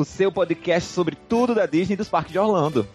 o seu podcast sobre tudo da Disney e dos parques de Orlando.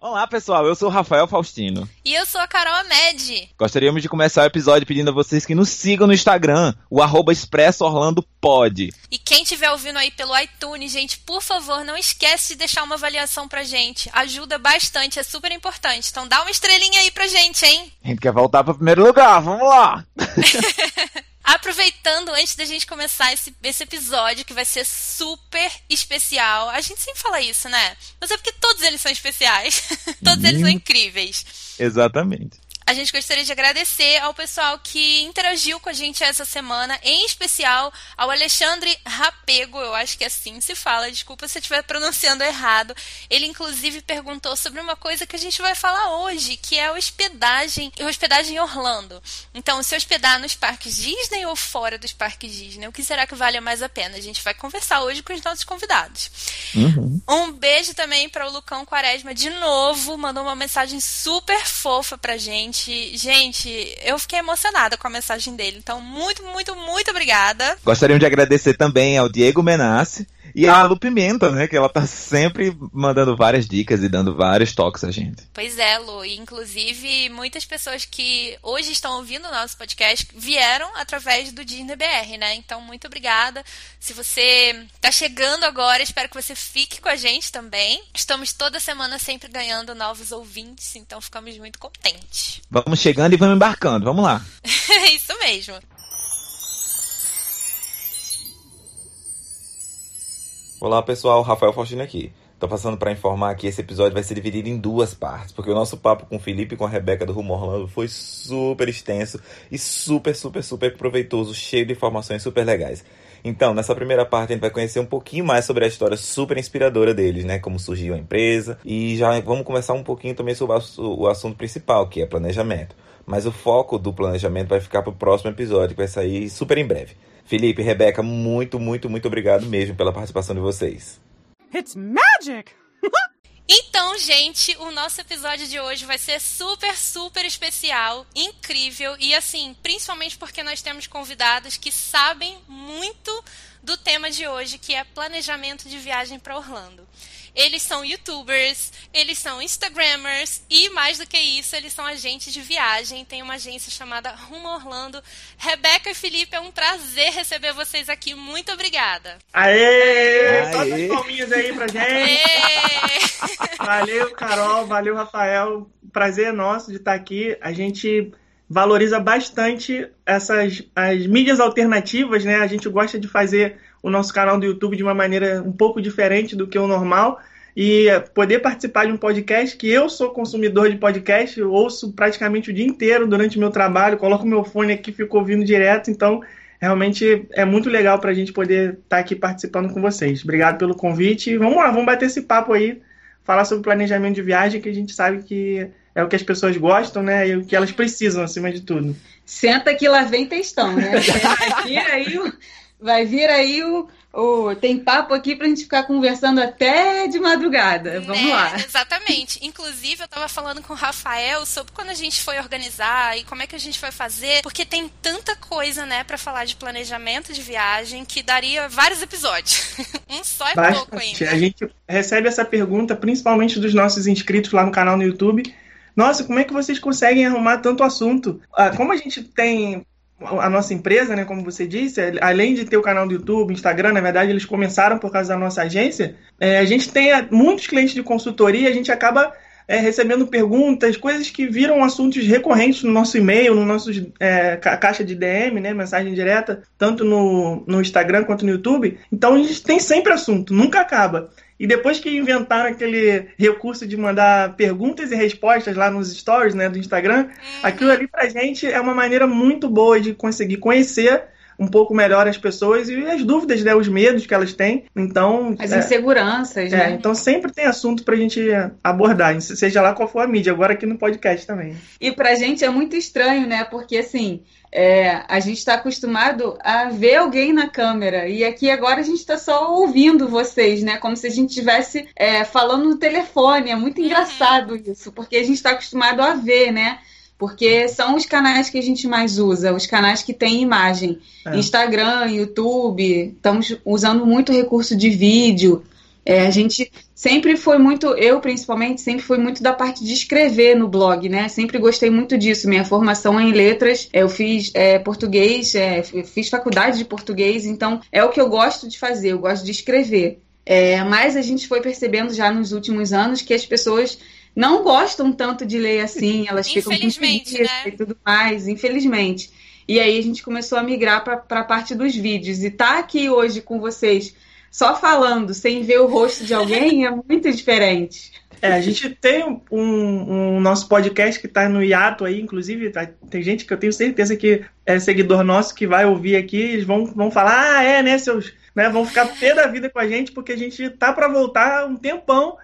Olá, pessoal. Eu sou o Rafael Faustino. E eu sou a Carol Amed. Gostaríamos de começar o episódio pedindo a vocês que nos sigam no Instagram, o arroba Expresso Orlando Pod. E quem estiver ouvindo aí pelo iTunes, gente, por favor, não esquece de deixar uma avaliação pra gente. Ajuda bastante, é super importante. Então dá uma estrelinha aí pra gente, hein? A gente quer voltar pro primeiro lugar, vamos lá! Aproveitando, antes da gente começar esse, esse episódio, que vai ser super especial. A gente sempre fala isso, né? Mas é porque todos eles são especiais. todos eles são incríveis. Exatamente. A gente gostaria de agradecer ao pessoal que interagiu com a gente essa semana, em especial ao Alexandre Rapego, eu acho que assim se fala, desculpa se eu estiver pronunciando errado. Ele inclusive perguntou sobre uma coisa que a gente vai falar hoje, que é a hospedagem, hospedagem em Orlando. Então, se hospedar nos parques Disney ou fora dos parques Disney, o que será que vale mais a pena? A gente vai conversar hoje com os nossos convidados. Uhum. Um beijo também para o Lucão Quaresma de novo, mandou uma mensagem super fofa pra gente gente, gente, eu fiquei emocionada com a mensagem dele. Então, muito, muito, muito obrigada. Gostaríamos de agradecer também ao Diego Menassi e a Lu Pimenta, né? Que ela tá sempre mandando várias dicas e dando vários toques a gente. Pois é, Lu. E, inclusive, muitas pessoas que hoje estão ouvindo o nosso podcast vieram através do Disney BR, né? Então, muito obrigada. Se você tá chegando agora, espero que você fique com a gente também. Estamos toda semana sempre ganhando novos ouvintes, então ficamos muito contentes. Vamos chegando e vamos embarcando. Vamos lá. Isso mesmo. Olá pessoal, Rafael Faustino aqui. Tô passando para informar que esse episódio vai ser dividido em duas partes, porque o nosso papo com o Felipe e com a Rebeca do Rumo Orlando foi super extenso e super, super, super proveitoso, cheio de informações super legais. Então, nessa primeira parte, a gente vai conhecer um pouquinho mais sobre a história super inspiradora deles, né? Como surgiu a empresa. E já vamos começar um pouquinho também sobre o assunto principal, que é planejamento. Mas o foco do planejamento vai ficar para o próximo episódio, que vai sair super em breve. Felipe, Rebeca, muito, muito, muito obrigado mesmo pela participação de vocês. It's magic! Então, gente, o nosso episódio de hoje vai ser super, super especial, incrível e assim, principalmente porque nós temos convidados que sabem muito do tema de hoje, que é planejamento de viagem para Orlando. Eles são youtubers, eles são instagrammers e mais do que isso, eles são agentes de viagem. Tem uma agência chamada Rumo Orlando. Rebeca e Felipe, é um prazer receber vocês aqui. Muito obrigada. Aê! Aê. Todas as palminhas aí pra gente. valeu, Carol. Valeu, Rafael. Prazer é nosso de estar aqui. A gente valoriza bastante essas as mídias alternativas, né? A gente gosta de fazer o nosso canal do YouTube de uma maneira um pouco diferente do que o normal e poder participar de um podcast que eu sou consumidor de podcast, ouço praticamente o dia inteiro durante o meu trabalho, coloco meu fone aqui, fico ouvindo direto, então realmente é muito legal para a gente poder estar tá aqui participando com vocês. Obrigado pelo convite. Vamos lá, vamos bater esse papo aí, falar sobre planejamento de viagem, que a gente sabe que é o que as pessoas gostam, né? E o que elas precisam, acima de tudo. Senta que lá vem textão, né? Vai vir aí vai vir aí o, o tem papo aqui pra gente ficar conversando até de madrugada. Vamos né? lá. Exatamente. Inclusive, eu tava falando com o Rafael sobre quando a gente foi organizar e como é que a gente foi fazer, porque tem tanta coisa, né, para falar de planejamento de viagem que daria vários episódios. um só é Bastante. pouco ainda. A gente recebe essa pergunta principalmente dos nossos inscritos lá no canal no YouTube nossa, como é que vocês conseguem arrumar tanto assunto? Ah, como a gente tem a nossa empresa, né, como você disse, além de ter o canal do YouTube, Instagram, na verdade eles começaram por causa da nossa agência, é, a gente tem muitos clientes de consultoria, a gente acaba é, recebendo perguntas, coisas que viram assuntos recorrentes no nosso e-mail, no nosso é, caixa de DM, né, mensagem direta, tanto no, no Instagram quanto no YouTube. Então a gente tem sempre assunto, nunca acaba. E depois que inventaram aquele recurso de mandar perguntas e respostas lá nos stories né, do Instagram, uhum. aquilo ali pra gente é uma maneira muito boa de conseguir conhecer um pouco melhor as pessoas e as dúvidas, né, os medos que elas têm. Então, as é, inseguranças, é, né? Então sempre tem assunto pra gente abordar, seja lá qual for a mídia, agora aqui no podcast também. E pra gente é muito estranho, né? Porque assim, é, a gente está acostumado a ver alguém na câmera e aqui agora a gente está só ouvindo vocês, né? Como se a gente estivesse é, falando no telefone. É muito uhum. engraçado isso, porque a gente está acostumado a ver, né? Porque são os canais que a gente mais usa, os canais que têm imagem. É. Instagram, YouTube, estamos usando muito recurso de vídeo. É, a gente sempre foi muito, eu principalmente, sempre fui muito da parte de escrever no blog, né? Sempre gostei muito disso. Minha formação é em letras, eu fiz é, português, é, fiz faculdade de português, então é o que eu gosto de fazer, eu gosto de escrever. É, mas a gente foi percebendo já nos últimos anos que as pessoas não gostam tanto de ler assim, elas ficam com né? e tudo mais, infelizmente. E aí a gente começou a migrar para a parte dos vídeos. E tá aqui hoje com vocês só falando, sem ver o rosto de alguém, é muito diferente. É, a gente tem um, um nosso podcast que está no hiato aí, inclusive, tá, tem gente que eu tenho certeza que é seguidor nosso que vai ouvir aqui, eles vão, vão falar, ah, é, né, seus. Né, vão ficar pé da vida com a gente, porque a gente tá para voltar um tempão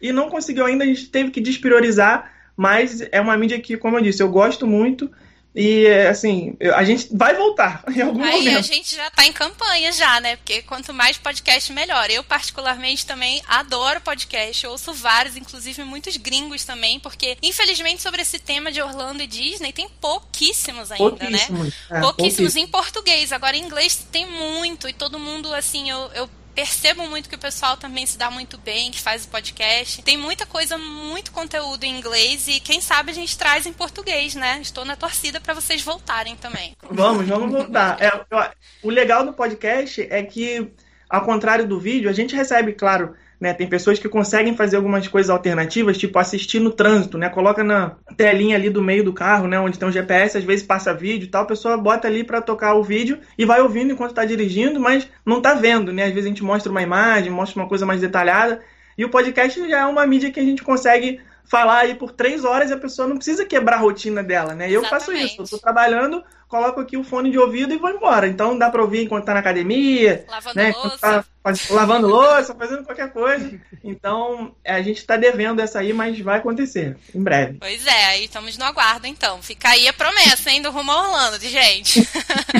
e não conseguiu ainda, a gente teve que despriorizar, mas é uma mídia que, como eu disse, eu gosto muito. E, assim, a gente vai voltar em algum Aí momento. a gente já tá em campanha já, né? Porque quanto mais podcast, melhor. Eu, particularmente, também adoro podcast. Eu ouço vários, inclusive muitos gringos também, porque, infelizmente, sobre esse tema de Orlando e Disney, tem pouquíssimos ainda, né? pouquíssimos, né? É, pouquíssimos, pouquíssimos em português. Agora, em inglês tem muito. E todo mundo, assim, eu, eu percebo muito que o pessoal também se dá muito bem, que faz o podcast. Tem muita coisa, muito conteúdo em inglês e quem sabe a gente traz em português, né? Estou na torcida para vocês voltarem também. Vamos, vamos voltar. É, o legal do podcast é que, ao contrário do vídeo, a gente recebe, claro, né? Tem pessoas que conseguem fazer algumas coisas alternativas, tipo assistir no trânsito, né? Coloca na telinha ali do meio do carro, né? Onde tem o GPS, às vezes passa vídeo e tal, a pessoa bota ali para tocar o vídeo e vai ouvindo enquanto está dirigindo, mas não está vendo, né? Às vezes a gente mostra uma imagem, mostra uma coisa mais detalhada. E o podcast já é uma mídia que a gente consegue falar aí por três horas e a pessoa não precisa quebrar a rotina dela, né? Eu Exatamente. faço isso. Eu tô trabalhando, coloco aqui o fone de ouvido e vou embora. Então dá pra ouvir enquanto tá na academia, lavando né? louça. Tá lavando louça, fazendo qualquer coisa. Então a gente tá devendo essa aí, mas vai acontecer em breve. Pois é, aí estamos no aguardo então. Fica aí a promessa, hein, do Rumo Orlando, de gente.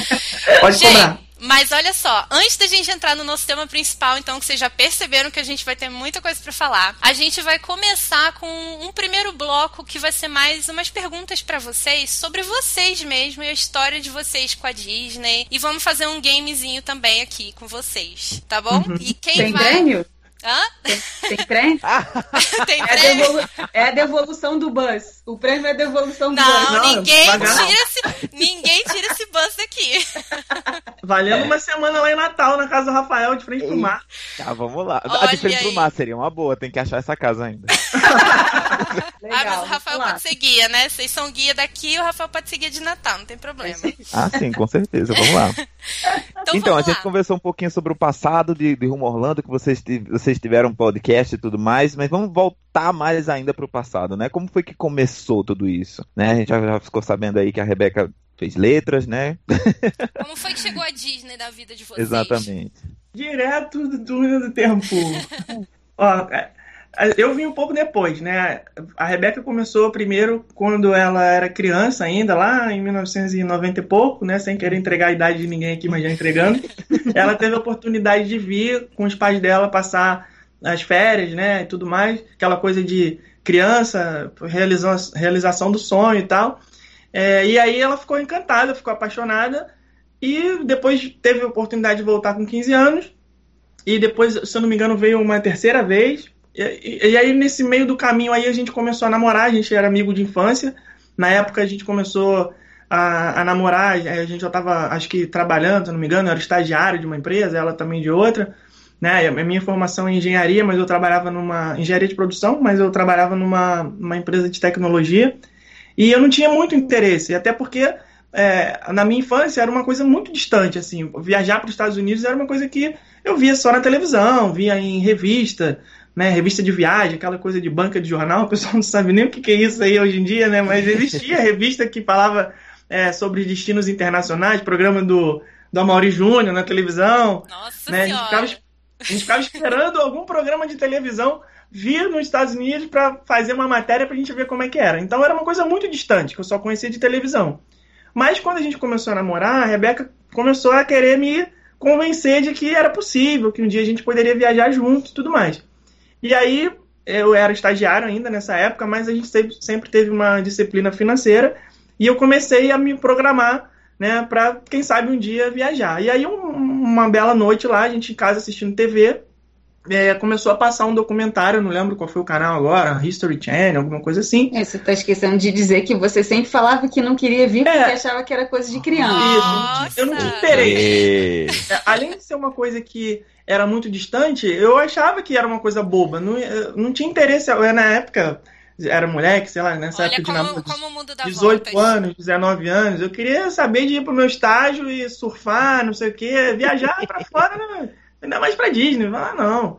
Pode gente, cobrar. Mas olha só, antes da gente entrar no nosso tema principal, então, que vocês já perceberam que a gente vai ter muita coisa para falar, a gente vai começar com um primeiro bloco que vai ser mais umas perguntas para vocês sobre vocês mesmo e a história de vocês com a Disney. E vamos fazer um gamezinho também aqui com vocês, tá bom? Uhum. E quem Tem vai. Prêmio? Hã? Tem, tem prêmio? tem é prêmio? É, devolu é a devolução do bus. O prêmio é a devolução do não, bus. Não, ninguém tira, esse, ninguém tira esse bus daqui. Valendo uma semana lá em Natal, na casa do Rafael, de frente pro mar. Tá, vamos lá. Olha de frente aí. pro mar seria uma boa, tem que achar essa casa ainda. Legal, ah, mas o Rafael pode ser guia, né? Vocês são guia daqui, o Rafael pode ser guia de Natal, não tem problema. Ah, sim, com certeza. Vamos lá. então, então vamos a gente lá. conversou um pouquinho sobre o passado de, de Rumo Orlando, que vocês, vocês tiveram um podcast e tudo mais, mas vamos voltar mais ainda para o passado, né? Como foi que começou tudo isso? Né? A gente já, já ficou sabendo aí que a Rebeca fez letras, né? Como foi que chegou a Disney da vida de vocês? Exatamente. Direto do túnel do tempo. Ó, é, eu vim um pouco depois, né? A Rebeca começou primeiro quando ela era criança ainda, lá em 1990 e pouco, né? Sem querer entregar a idade de ninguém aqui, mas já entregando. ela teve a oportunidade de vir com os pais dela passar as férias, né? E tudo mais. Aquela coisa de criança, realização do sonho e tal. É, e aí ela ficou encantada, ficou apaixonada. E depois teve a oportunidade de voltar com 15 anos. E depois, se eu não me engano, veio uma terceira vez e, e, aí, nesse meio do caminho aí, a gente começou a namorar, a gente era amigo de infância. Na época, a gente começou a, a namorar, a gente já estava, acho que, trabalhando, se não me engano, eu era estagiário de uma empresa, ela também de outra. Né? A minha formação é engenharia, mas eu trabalhava numa engenharia de produção, mas eu trabalhava numa, empresa de tecnologia. E eu não tinha muito interesse, até porque é, na minha infância era uma coisa muito distante, assim, viajar para os Estados Unidos era uma coisa que eu via só na televisão, via em revista, né, revista de viagem, aquela coisa de banca de jornal, o pessoal não sabe nem o que é isso aí hoje em dia, né, mas existia revista que falava é, sobre destinos internacionais, programa do, do Amaury Júnior na televisão. Nossa né, a, gente ficava, a gente ficava esperando algum programa de televisão vir nos Estados Unidos para fazer uma matéria para a gente ver como é que era. Então era uma coisa muito distante, que eu só conhecia de televisão. Mas quando a gente começou a namorar, a Rebeca começou a querer me convencer de que era possível, que um dia a gente poderia viajar juntos e tudo mais. E aí, eu era estagiário ainda nessa época, mas a gente sempre, teve uma disciplina financeira E eu comecei a me programar, né, para quem sabe um dia viajar. E aí, um, uma bela noite lá, a gente em casa assistindo TV, é, começou a passar um documentário, não lembro qual foi o canal agora, History Channel, alguma coisa assim. É, você está esquecendo de dizer que você sempre falava que não queria vir porque é. achava que era coisa de criança. Nossa. Eu não tinha interesse. É, além de ser uma coisa que era muito distante, eu achava que era uma coisa boba. Não, não tinha interesse. Eu, na época, era moleque, sei lá, nessa Olha época como, de namoro, como o mundo dá 18 voltas. anos, 19 anos, eu queria saber de ir pro meu estágio e surfar, não sei o quê, viajar pra fora, né? ainda mais pra Disney. Ah, não.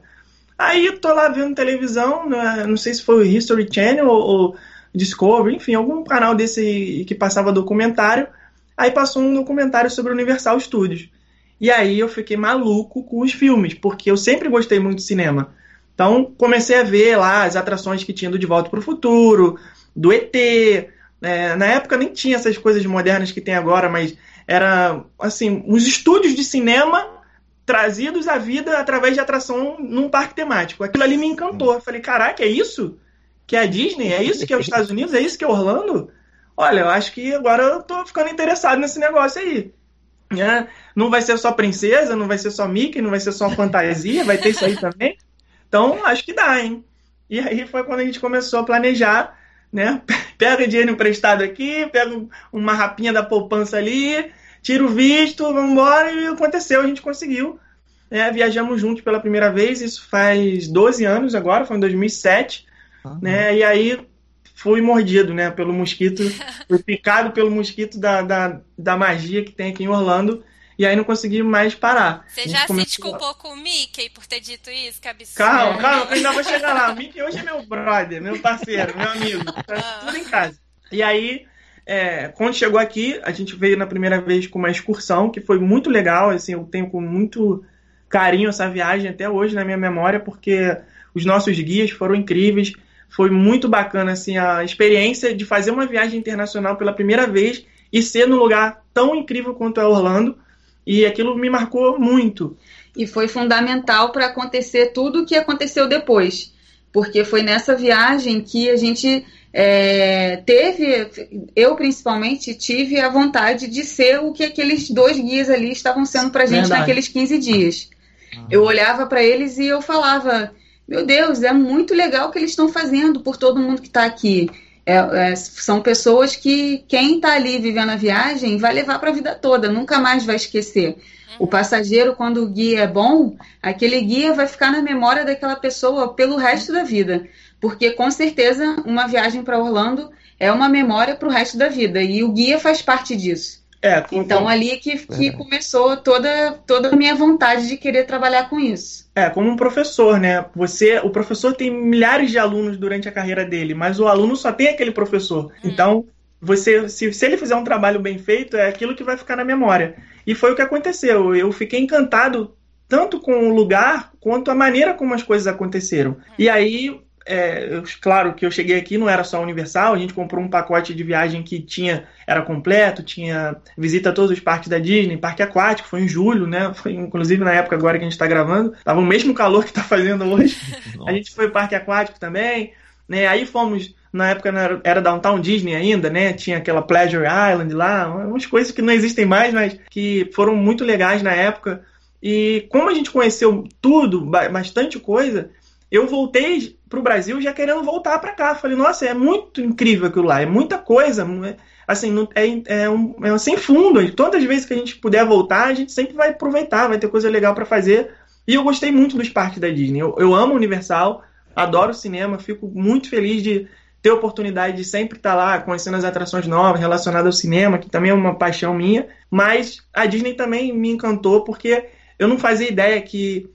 Aí tô lá vendo televisão, né, não sei se foi o History Channel ou, ou Discovery, enfim, algum canal desse que passava documentário. Aí passou um documentário sobre o Universal Studios. E aí eu fiquei maluco com os filmes, porque eu sempre gostei muito de cinema. Então comecei a ver lá as atrações que tinha do De Volta para o Futuro, do ET. É, na época nem tinha essas coisas modernas que tem agora, mas era assim, os estúdios de cinema trazidos à vida através de atração num parque temático. Aquilo ali me encantou. Eu falei, caraca, é isso? Que é a Disney? É isso que é os Estados Unidos? É isso que é Orlando? Olha, eu acho que agora eu tô ficando interessado nesse negócio aí. É, não vai ser só princesa, não vai ser só Mickey, não vai ser só fantasia, vai ter isso aí também. Então, acho que dá, hein? E aí foi quando a gente começou a planejar, né? Pega dinheiro emprestado aqui, pega uma rapinha da poupança ali, tira o visto, vamos embora, e aconteceu, a gente conseguiu. É, viajamos juntos pela primeira vez, isso faz 12 anos agora, foi em 2007, uhum. né? E aí fui mordido, né, pelo mosquito, fui picado pelo mosquito da, da, da magia que tem aqui em Orlando, e aí não consegui mais parar. Você já se desculpou com o Mickey por ter dito isso? Que absurdo. Calma, calma, que eu ainda vou chegar lá. O Mickey hoje é meu brother, meu parceiro, meu amigo, tá ah. tudo em casa. E aí, é, quando chegou aqui, a gente veio na primeira vez com uma excursão, que foi muito legal, assim, eu tenho com muito carinho essa viagem até hoje na minha memória, porque os nossos guias foram incríveis, foi muito bacana assim a experiência de fazer uma viagem internacional pela primeira vez e ser num lugar tão incrível quanto é Orlando. E aquilo me marcou muito. E foi fundamental para acontecer tudo o que aconteceu depois. Porque foi nessa viagem que a gente é, teve, eu principalmente, tive a vontade de ser o que aqueles dois guias ali estavam sendo para a gente Verdade. naqueles 15 dias. Uhum. Eu olhava para eles e eu falava: meu Deus, é muito legal o que eles estão fazendo por todo mundo que está aqui. É, é, são pessoas que quem está ali vivendo a viagem vai levar para a vida toda, nunca mais vai esquecer. Uhum. O passageiro, quando o guia é bom, aquele guia vai ficar na memória daquela pessoa pelo resto da vida. Porque com certeza uma viagem para Orlando é uma memória para o resto da vida. E o guia faz parte disso. É, então ali que, que começou toda, toda a minha vontade de querer trabalhar com isso. É, como um professor, né? Você, o professor tem milhares de alunos durante a carreira dele, mas o aluno só tem aquele professor. Hum. Então, você, se, se ele fizer um trabalho bem feito, é aquilo que vai ficar na memória. E foi o que aconteceu. Eu fiquei encantado tanto com o lugar quanto a maneira como as coisas aconteceram. Hum. E aí é, claro que eu cheguei aqui não era só Universal, a gente comprou um pacote de viagem que tinha era completo, tinha visita a todos os parques da Disney, parque aquático, foi em julho, né? Foi inclusive na época agora que a gente está gravando, tava o mesmo calor que está fazendo hoje. a gente foi parque aquático também, né? Aí fomos na época era Downtown Disney ainda, né? Tinha aquela Pleasure Island lá, umas coisas que não existem mais, mas que foram muito legais na época. E como a gente conheceu tudo, bastante coisa, eu voltei para o Brasil já querendo voltar para cá. Falei, nossa, é muito incrível aquilo lá, é muita coisa, é, assim, é, é, um, é sem fundo. Todas as vezes que a gente puder voltar, a gente sempre vai aproveitar, vai ter coisa legal para fazer. E eu gostei muito dos parques da Disney. Eu, eu amo Universal, adoro o cinema, fico muito feliz de ter a oportunidade de sempre estar lá conhecendo as atrações novas relacionadas ao cinema, que também é uma paixão minha. Mas a Disney também me encantou porque eu não fazia ideia que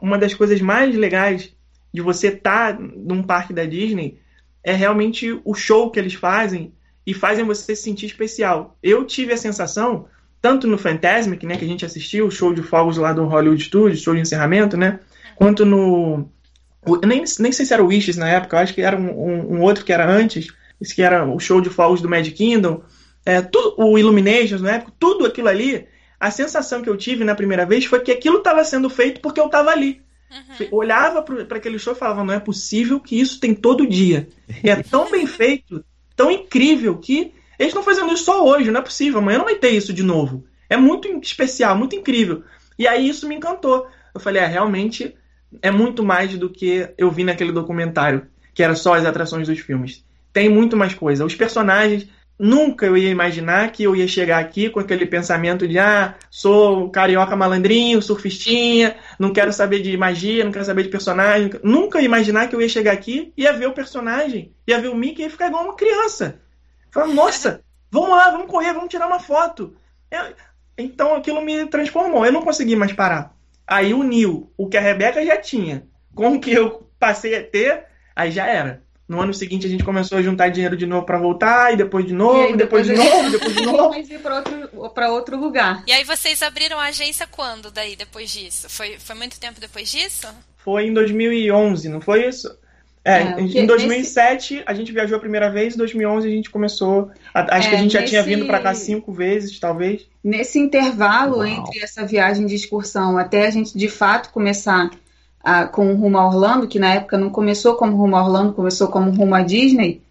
uma das coisas mais legais de você estar tá num parque da Disney é realmente o show que eles fazem e fazem você se sentir especial. Eu tive a sensação, tanto no Fantasmic, né, que a gente assistiu, o show de fogos lá do Hollywood Studios, show de encerramento, né, quanto no... Nem, nem sei se era o Wishes na época, eu acho que era um, um, um outro que era antes, esse que era o show de fogos do Magic Kingdom, é, tudo, o Illuminations na época, tudo aquilo ali a sensação que eu tive na primeira vez foi que aquilo estava sendo feito porque eu estava ali. Uhum. Olhava para aquele show e falava: não é possível que isso tem todo dia. E é tão bem feito, tão incrível, que Eles estão fazendo isso só hoje, não é possível, amanhã não vai ter isso de novo. É muito especial, muito incrível. E aí isso me encantou. Eu falei, é, realmente é muito mais do que eu vi naquele documentário, que era só as atrações dos filmes. Tem muito mais coisa. Os personagens, nunca eu ia imaginar que eu ia chegar aqui com aquele pensamento de ah, sou carioca malandrinho, surfistinha, não quero saber de magia, não quero saber de personagem. Nunca ia imaginar que eu ia chegar aqui, ia ver o personagem, ia ver o Mickey e ficar igual uma criança. Falar, nossa, vamos lá, vamos correr, vamos tirar uma foto. É, então aquilo me transformou. Eu não consegui mais parar. Aí uniu o que a Rebeca já tinha com o que eu passei a ter, aí já era. No ano seguinte a gente começou a juntar dinheiro de novo para voltar, e depois de novo, e depois, depois, de novo, depois de novo. Mas ir para outro, pra outro lugar. E aí vocês abriram a agência quando daí, depois disso? Foi, foi muito tempo depois disso? Foi em 2011, não foi isso? É, é em 2007 nesse... a gente viajou a primeira vez, em 2011 a gente começou. Acho é, que a gente já tinha vindo para cá cinco vezes, talvez. Nesse intervalo Uau. entre essa viagem de excursão até a gente de fato começar a, com o rumo a Orlando, que na época não começou como rumo a Orlando, começou como rumo a Disney,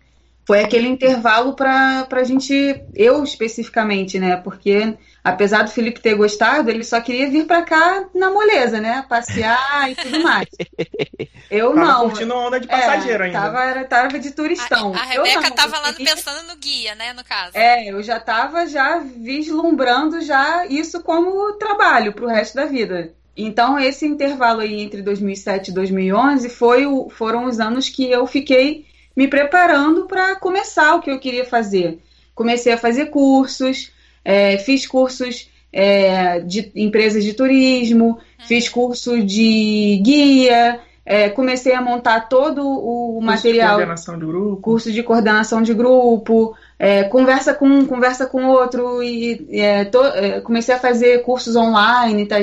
foi aquele intervalo para a gente, eu especificamente, né? Porque apesar do Felipe ter gostado, ele só queria vir para cá na moleza, né? Passear e tudo mais. Eu tava não. curtindo onda de passageiro é, ainda. Tava, tava de turistão. A, a Rebeca não, tava lá queria... pensando no guia, né? No caso. É, eu já tava já vislumbrando já isso como trabalho para o resto da vida. Então, esse intervalo aí entre 2007 e 2011 foi o, foram os anos que eu fiquei me preparando para começar o que eu queria fazer. Comecei a fazer cursos, é, fiz cursos é, de empresas de turismo, fiz curso de guia, é, comecei a montar todo o curso material. De coordenação de grupo. Curso de coordenação de grupo, é, conversa com um, conversa com outro, e é, to, é, comecei a fazer cursos online. Tá?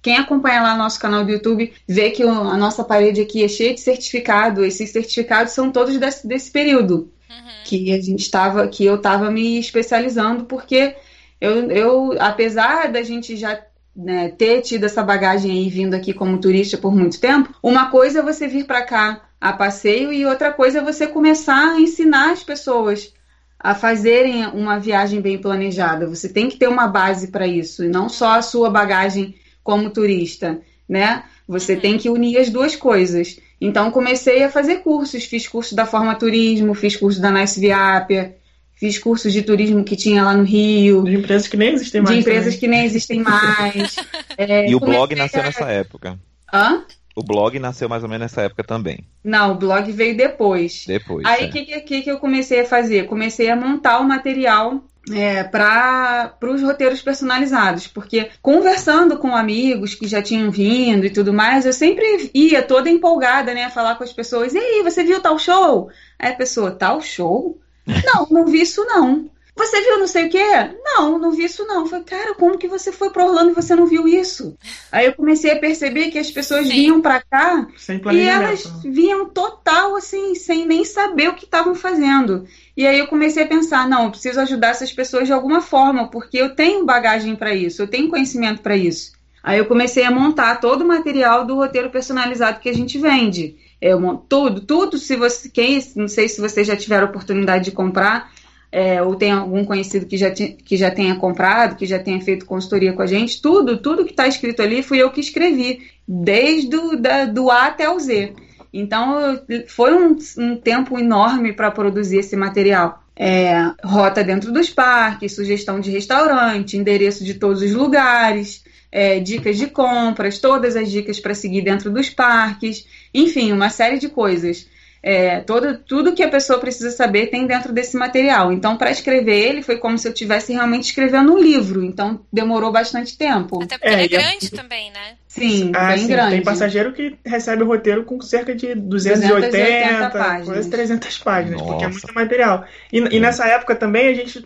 Quem acompanha lá nosso canal do YouTube vê que a nossa parede aqui é cheia de certificado. Esses certificados são todos desse, desse período uhum. que a gente estava, que eu estava me especializando, porque eu, eu, apesar da gente já né, ter tido essa bagagem aí vindo aqui como turista por muito tempo, uma coisa é você vir para cá a passeio e outra coisa é você começar a ensinar as pessoas a fazerem uma viagem bem planejada. Você tem que ter uma base para isso e não só a sua bagagem como turista, né? Você uhum. tem que unir as duas coisas. Então comecei a fazer cursos, fiz curso da Forma Turismo, fiz curso da Nice Viápia, Fiz cursos de turismo que tinha lá no Rio. De empresas que nem existem mais. De empresas também. que nem existem mais. é, e o blog nasceu a... nessa época. Hã? O blog nasceu mais ou menos nessa época também. Não, o blog veio depois. Depois. Aí o é. que, que, que eu comecei a fazer? Comecei a montar o material é, para os roteiros personalizados, porque conversando com amigos que já tinham vindo e tudo mais, eu sempre ia toda empolgada, né, a falar com as pessoas: e aí, você viu tal show? Aí a pessoa, tal show? Não, não vi isso não. Você viu não sei o quê? Não, não vi isso não. Eu falei, cara, como que você foi para Orlando e você não viu isso? Aí eu comecei a perceber que as pessoas Sim. vinham para cá e elas vinham total assim, sem nem saber o que estavam fazendo. E aí eu comecei a pensar, não, eu preciso ajudar essas pessoas de alguma forma, porque eu tenho bagagem para isso, eu tenho conhecimento para isso. Aí eu comecei a montar todo o material do roteiro personalizado que a gente vende. É, tudo, tudo, se você, quem, não sei se vocês já tiveram oportunidade de comprar, é, ou tem algum conhecido que já, que já tenha comprado, que já tenha feito consultoria com a gente, tudo, tudo que está escrito ali fui eu que escrevi, desde do, da, do A até o Z. Então, foi um, um tempo enorme para produzir esse material. É, rota dentro dos parques, sugestão de restaurante, endereço de todos os lugares, é, dicas de compras, todas as dicas para seguir dentro dos parques, enfim, uma série de coisas. É, todo, tudo que a pessoa precisa saber tem dentro desse material. Então, para escrever ele, foi como se eu estivesse realmente escrevendo um livro. Então, demorou bastante tempo. Até porque é, ele é grande é... também, né? Sim, ah, bem sim, grande. Tem passageiro que recebe o roteiro com cerca de 280, 280 páginas. quase 300 páginas, Nossa. porque é muito material. E, e, nessa época também a gente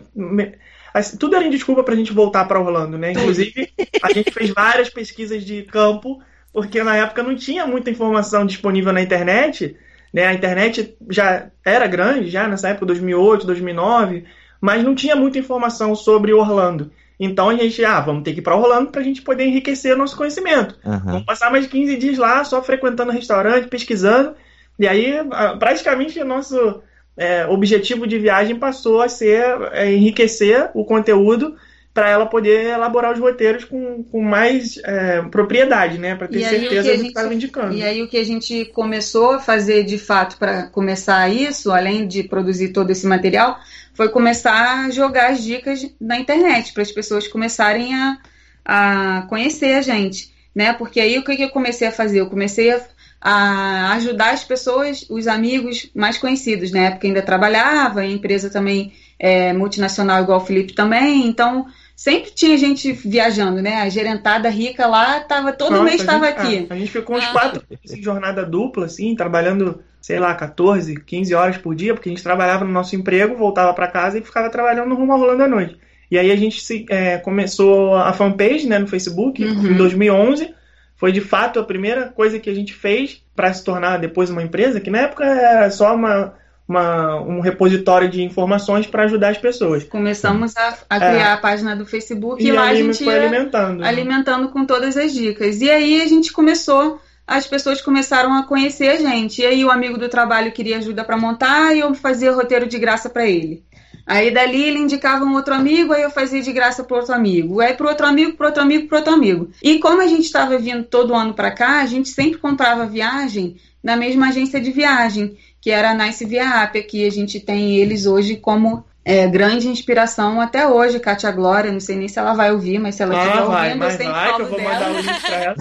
Assim, tudo era em desculpa pra gente voltar para Orlando, né? Inclusive, a gente fez várias pesquisas de campo, porque na época não tinha muita informação disponível na internet, né? A internet já era grande, já nessa época, 2008, 2009, mas não tinha muita informação sobre Orlando. Então a gente, ah, vamos ter que ir para Orlando para a gente poder enriquecer nosso conhecimento. Uhum. Vamos passar mais 15 dias lá, só frequentando restaurante, pesquisando. E aí, praticamente, o nosso é, objetivo de viagem passou a ser é, enriquecer o conteúdo para ela poder elaborar os roteiros com, com mais é, propriedade, né? Para ter e certeza do que estava indicando. E aí o que a gente começou a fazer de fato para começar isso, além de produzir todo esse material, foi começar a jogar as dicas na internet para as pessoas começarem a, a conhecer a gente, né? Porque aí o que, que eu comecei a fazer? Eu comecei a, a ajudar as pessoas, os amigos mais conhecidos, né? Porque ainda trabalhava, a empresa também é multinacional igual o Felipe também, então sempre tinha gente viajando, né? A gerentada rica lá tava todo Nossa, mês estava aqui. a gente ficou uns ah. quatro em jornada dupla, assim, trabalhando, sei lá, 14, 15 horas por dia, porque a gente trabalhava no nosso emprego, voltava para casa e ficava trabalhando no rumo rolando à noite. E aí a gente se, é, começou a fanpage, né, no Facebook, uhum. em 2011. Foi de fato a primeira coisa que a gente fez para se tornar depois uma empresa, que na época era só uma uma, um repositório de informações para ajudar as pessoas. Começamos a, a criar é. a página do Facebook e, e lá a gente foi alimentando. alimentando com todas as dicas. E aí a gente começou, as pessoas começaram a conhecer a gente. E aí o amigo do trabalho queria ajuda para montar e eu fazia roteiro de graça para ele. Aí dali ele indicava um outro amigo, aí eu fazia de graça para outro amigo. Aí para outro amigo, para outro amigo, para outro amigo. E como a gente estava vindo todo ano para cá, a gente sempre comprava viagem na mesma agência de viagem que era a Nice Via App, que a gente tem eles hoje como é, grande inspiração até hoje, Kátia Glória, não sei nem se ela vai ouvir, mas se ela estiver ah, ouvindo, eu sempre vai, falo que eu vou dela. mandar o link pra ela.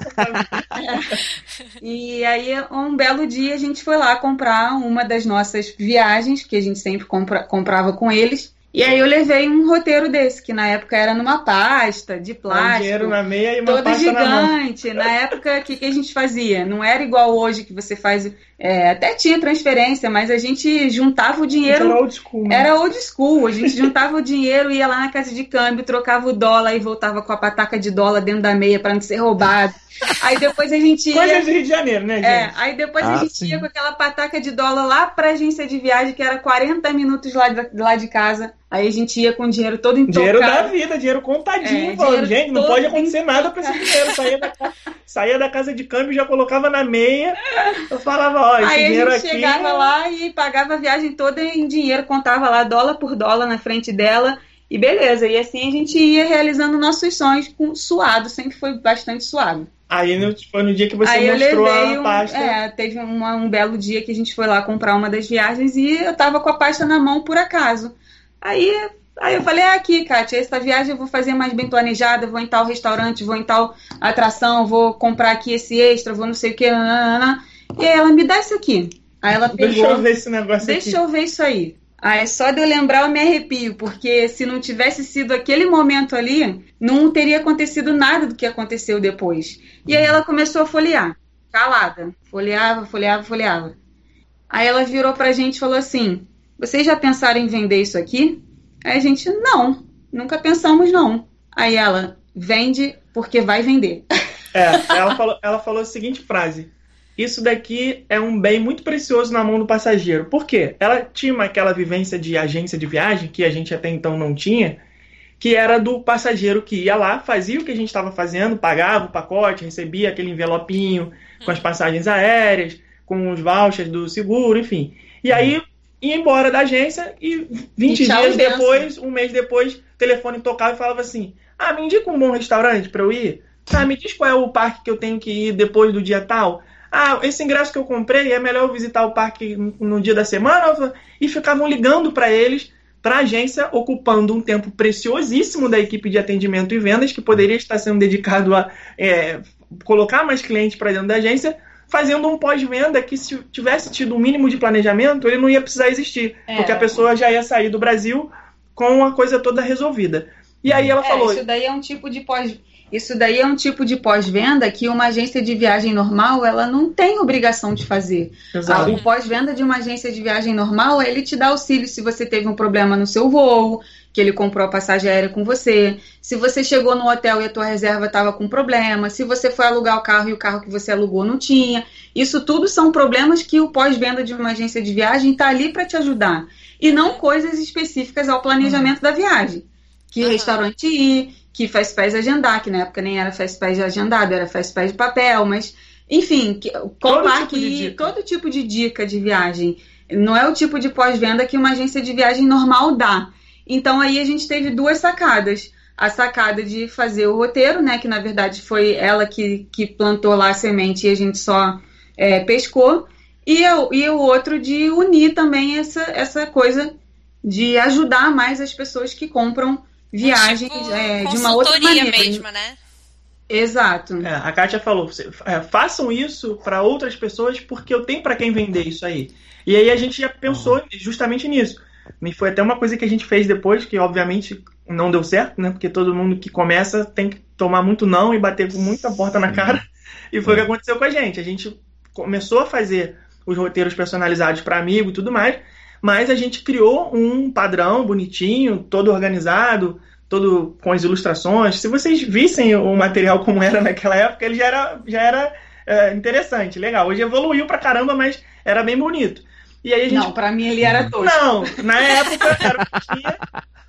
é. E aí, um belo dia, a gente foi lá comprar uma das nossas viagens, que a gente sempre compra, comprava com eles, e aí eu levei um roteiro desse, que na época era numa pasta de plástico. Um dinheiro na meia e uma todo pasta gigante. Na, na época, o que, que a gente fazia? Não era igual hoje que você faz. É, até tinha transferência, mas a gente juntava o dinheiro. Era old school. Né? Era old school. A gente juntava o dinheiro, ia lá na casa de câmbio, trocava o dólar e voltava com a pataca de dólar dentro da meia para não ser roubado. Aí depois a gente ia. Coisa de Rio de Janeiro, né, é, gente? É, aí depois ah, a gente sim. ia com aquela pataca de dólar lá pra agência de viagem, que era 40 minutos lá de, lá de casa. Aí a gente ia com o dinheiro todo intocado. Dinheiro da vida, dinheiro contadinho, é, falando, gente, não pode acontecer nada com esse dinheiro. Saía da, saía da casa de câmbio, já colocava na meia. Eu falava, ó, esse aí dinheiro aqui. Aí a gente chegava lá e pagava a viagem toda em dinheiro, contava lá dólar por dólar na frente dela. E beleza, e assim a gente ia realizando nossos sonhos com suado, sempre foi bastante suado. Aí foi no dia que você Aí mostrou a pasta. Um, é, teve uma, um belo dia que a gente foi lá comprar uma das viagens e eu tava com a pasta na mão por acaso. Aí, aí eu falei, ah, aqui, Kátia, essa viagem eu vou fazer mais bem planejada, vou em tal restaurante, vou em tal atração, vou comprar aqui esse extra, vou não sei o que, nanana. e aí ela me dá isso aqui. Aí ela pegou. Deixa eu ver esse negócio Deixa aqui. eu ver isso aí. Aí só de eu lembrar eu me arrepio, porque se não tivesse sido aquele momento ali, não teria acontecido nada do que aconteceu depois. E aí ela começou a folhear, calada. Folheava, folheava, folheava. Aí ela virou pra gente e falou assim: Vocês já pensaram em vender isso aqui? Aí a gente, não, nunca pensamos não. Aí ela, vende porque vai vender. É, ela falou, ela falou a seguinte frase: isso daqui é um bem muito precioso na mão do passageiro. Por quê? Ela tinha aquela vivência de agência de viagem, que a gente até então não tinha, que era do passageiro que ia lá, fazia o que a gente estava fazendo, pagava o pacote, recebia aquele envelopinho com as passagens aéreas, com os vouchers do seguro, enfim. E aí ia embora da agência e 20 e dias depois, um mês depois, o telefone tocava e falava assim: Ah, me indica um bom restaurante para eu ir? Ah, me diz qual é o parque que eu tenho que ir depois do dia tal. Ah, esse ingresso que eu comprei, é melhor eu visitar o parque no dia da semana? E ficavam ligando para eles, para a agência, ocupando um tempo preciosíssimo da equipe de atendimento e vendas, que poderia estar sendo dedicado a é, colocar mais clientes para dentro da agência, fazendo um pós-venda que, se tivesse tido um mínimo de planejamento, ele não ia precisar existir, é. porque a pessoa já ia sair do Brasil com a coisa toda resolvida. E aí ela é, falou. Isso daí é um tipo de pós isso daí é um tipo de pós-venda que uma agência de viagem normal ela não tem obrigação de fazer. Exato. O pós-venda de uma agência de viagem normal, ele te dá auxílio se você teve um problema no seu voo, que ele comprou a passagem aérea com você, se você chegou no hotel e a tua reserva estava com problema, se você foi alugar o carro e o carro que você alugou não tinha. Isso tudo são problemas que o pós-venda de uma agência de viagem está ali para te ajudar. E não coisas específicas ao planejamento uhum. da viagem. Que uhum. restaurante ir, que faz pés agendar, que na época nem era faz pés agendado, era faz pés de papel, mas enfim, que, todo, tipo de todo tipo de dica de viagem. Não é o tipo de pós-venda que uma agência de viagem normal dá. Então aí a gente teve duas sacadas. A sacada de fazer o roteiro, né? Que na verdade foi ela que, que plantou lá a semente e a gente só é, pescou. E, e o outro de unir também essa, essa coisa de ajudar mais as pessoas que compram viagens tipo, é, de uma outra maneira. mesmo, né? Exato. É, a Kátia falou: é, façam isso para outras pessoas porque eu tenho para quem vender isso aí. E aí a gente já pensou uhum. justamente nisso. E foi até uma coisa que a gente fez depois, que obviamente não deu certo, né? Porque todo mundo que começa tem que tomar muito não e bater com muita porta na cara. E foi o que aconteceu com a gente. A gente começou a fazer os roteiros personalizados para amigo e tudo mais, mas a gente criou um padrão bonitinho, todo organizado, todo com as ilustrações. Se vocês vissem o material como era naquela época, ele já era, já era é, interessante, legal. Hoje evoluiu pra caramba, mas era bem bonito. E aí a gente... Não, pra mim ele era tosco. Não, na época era o que tinha.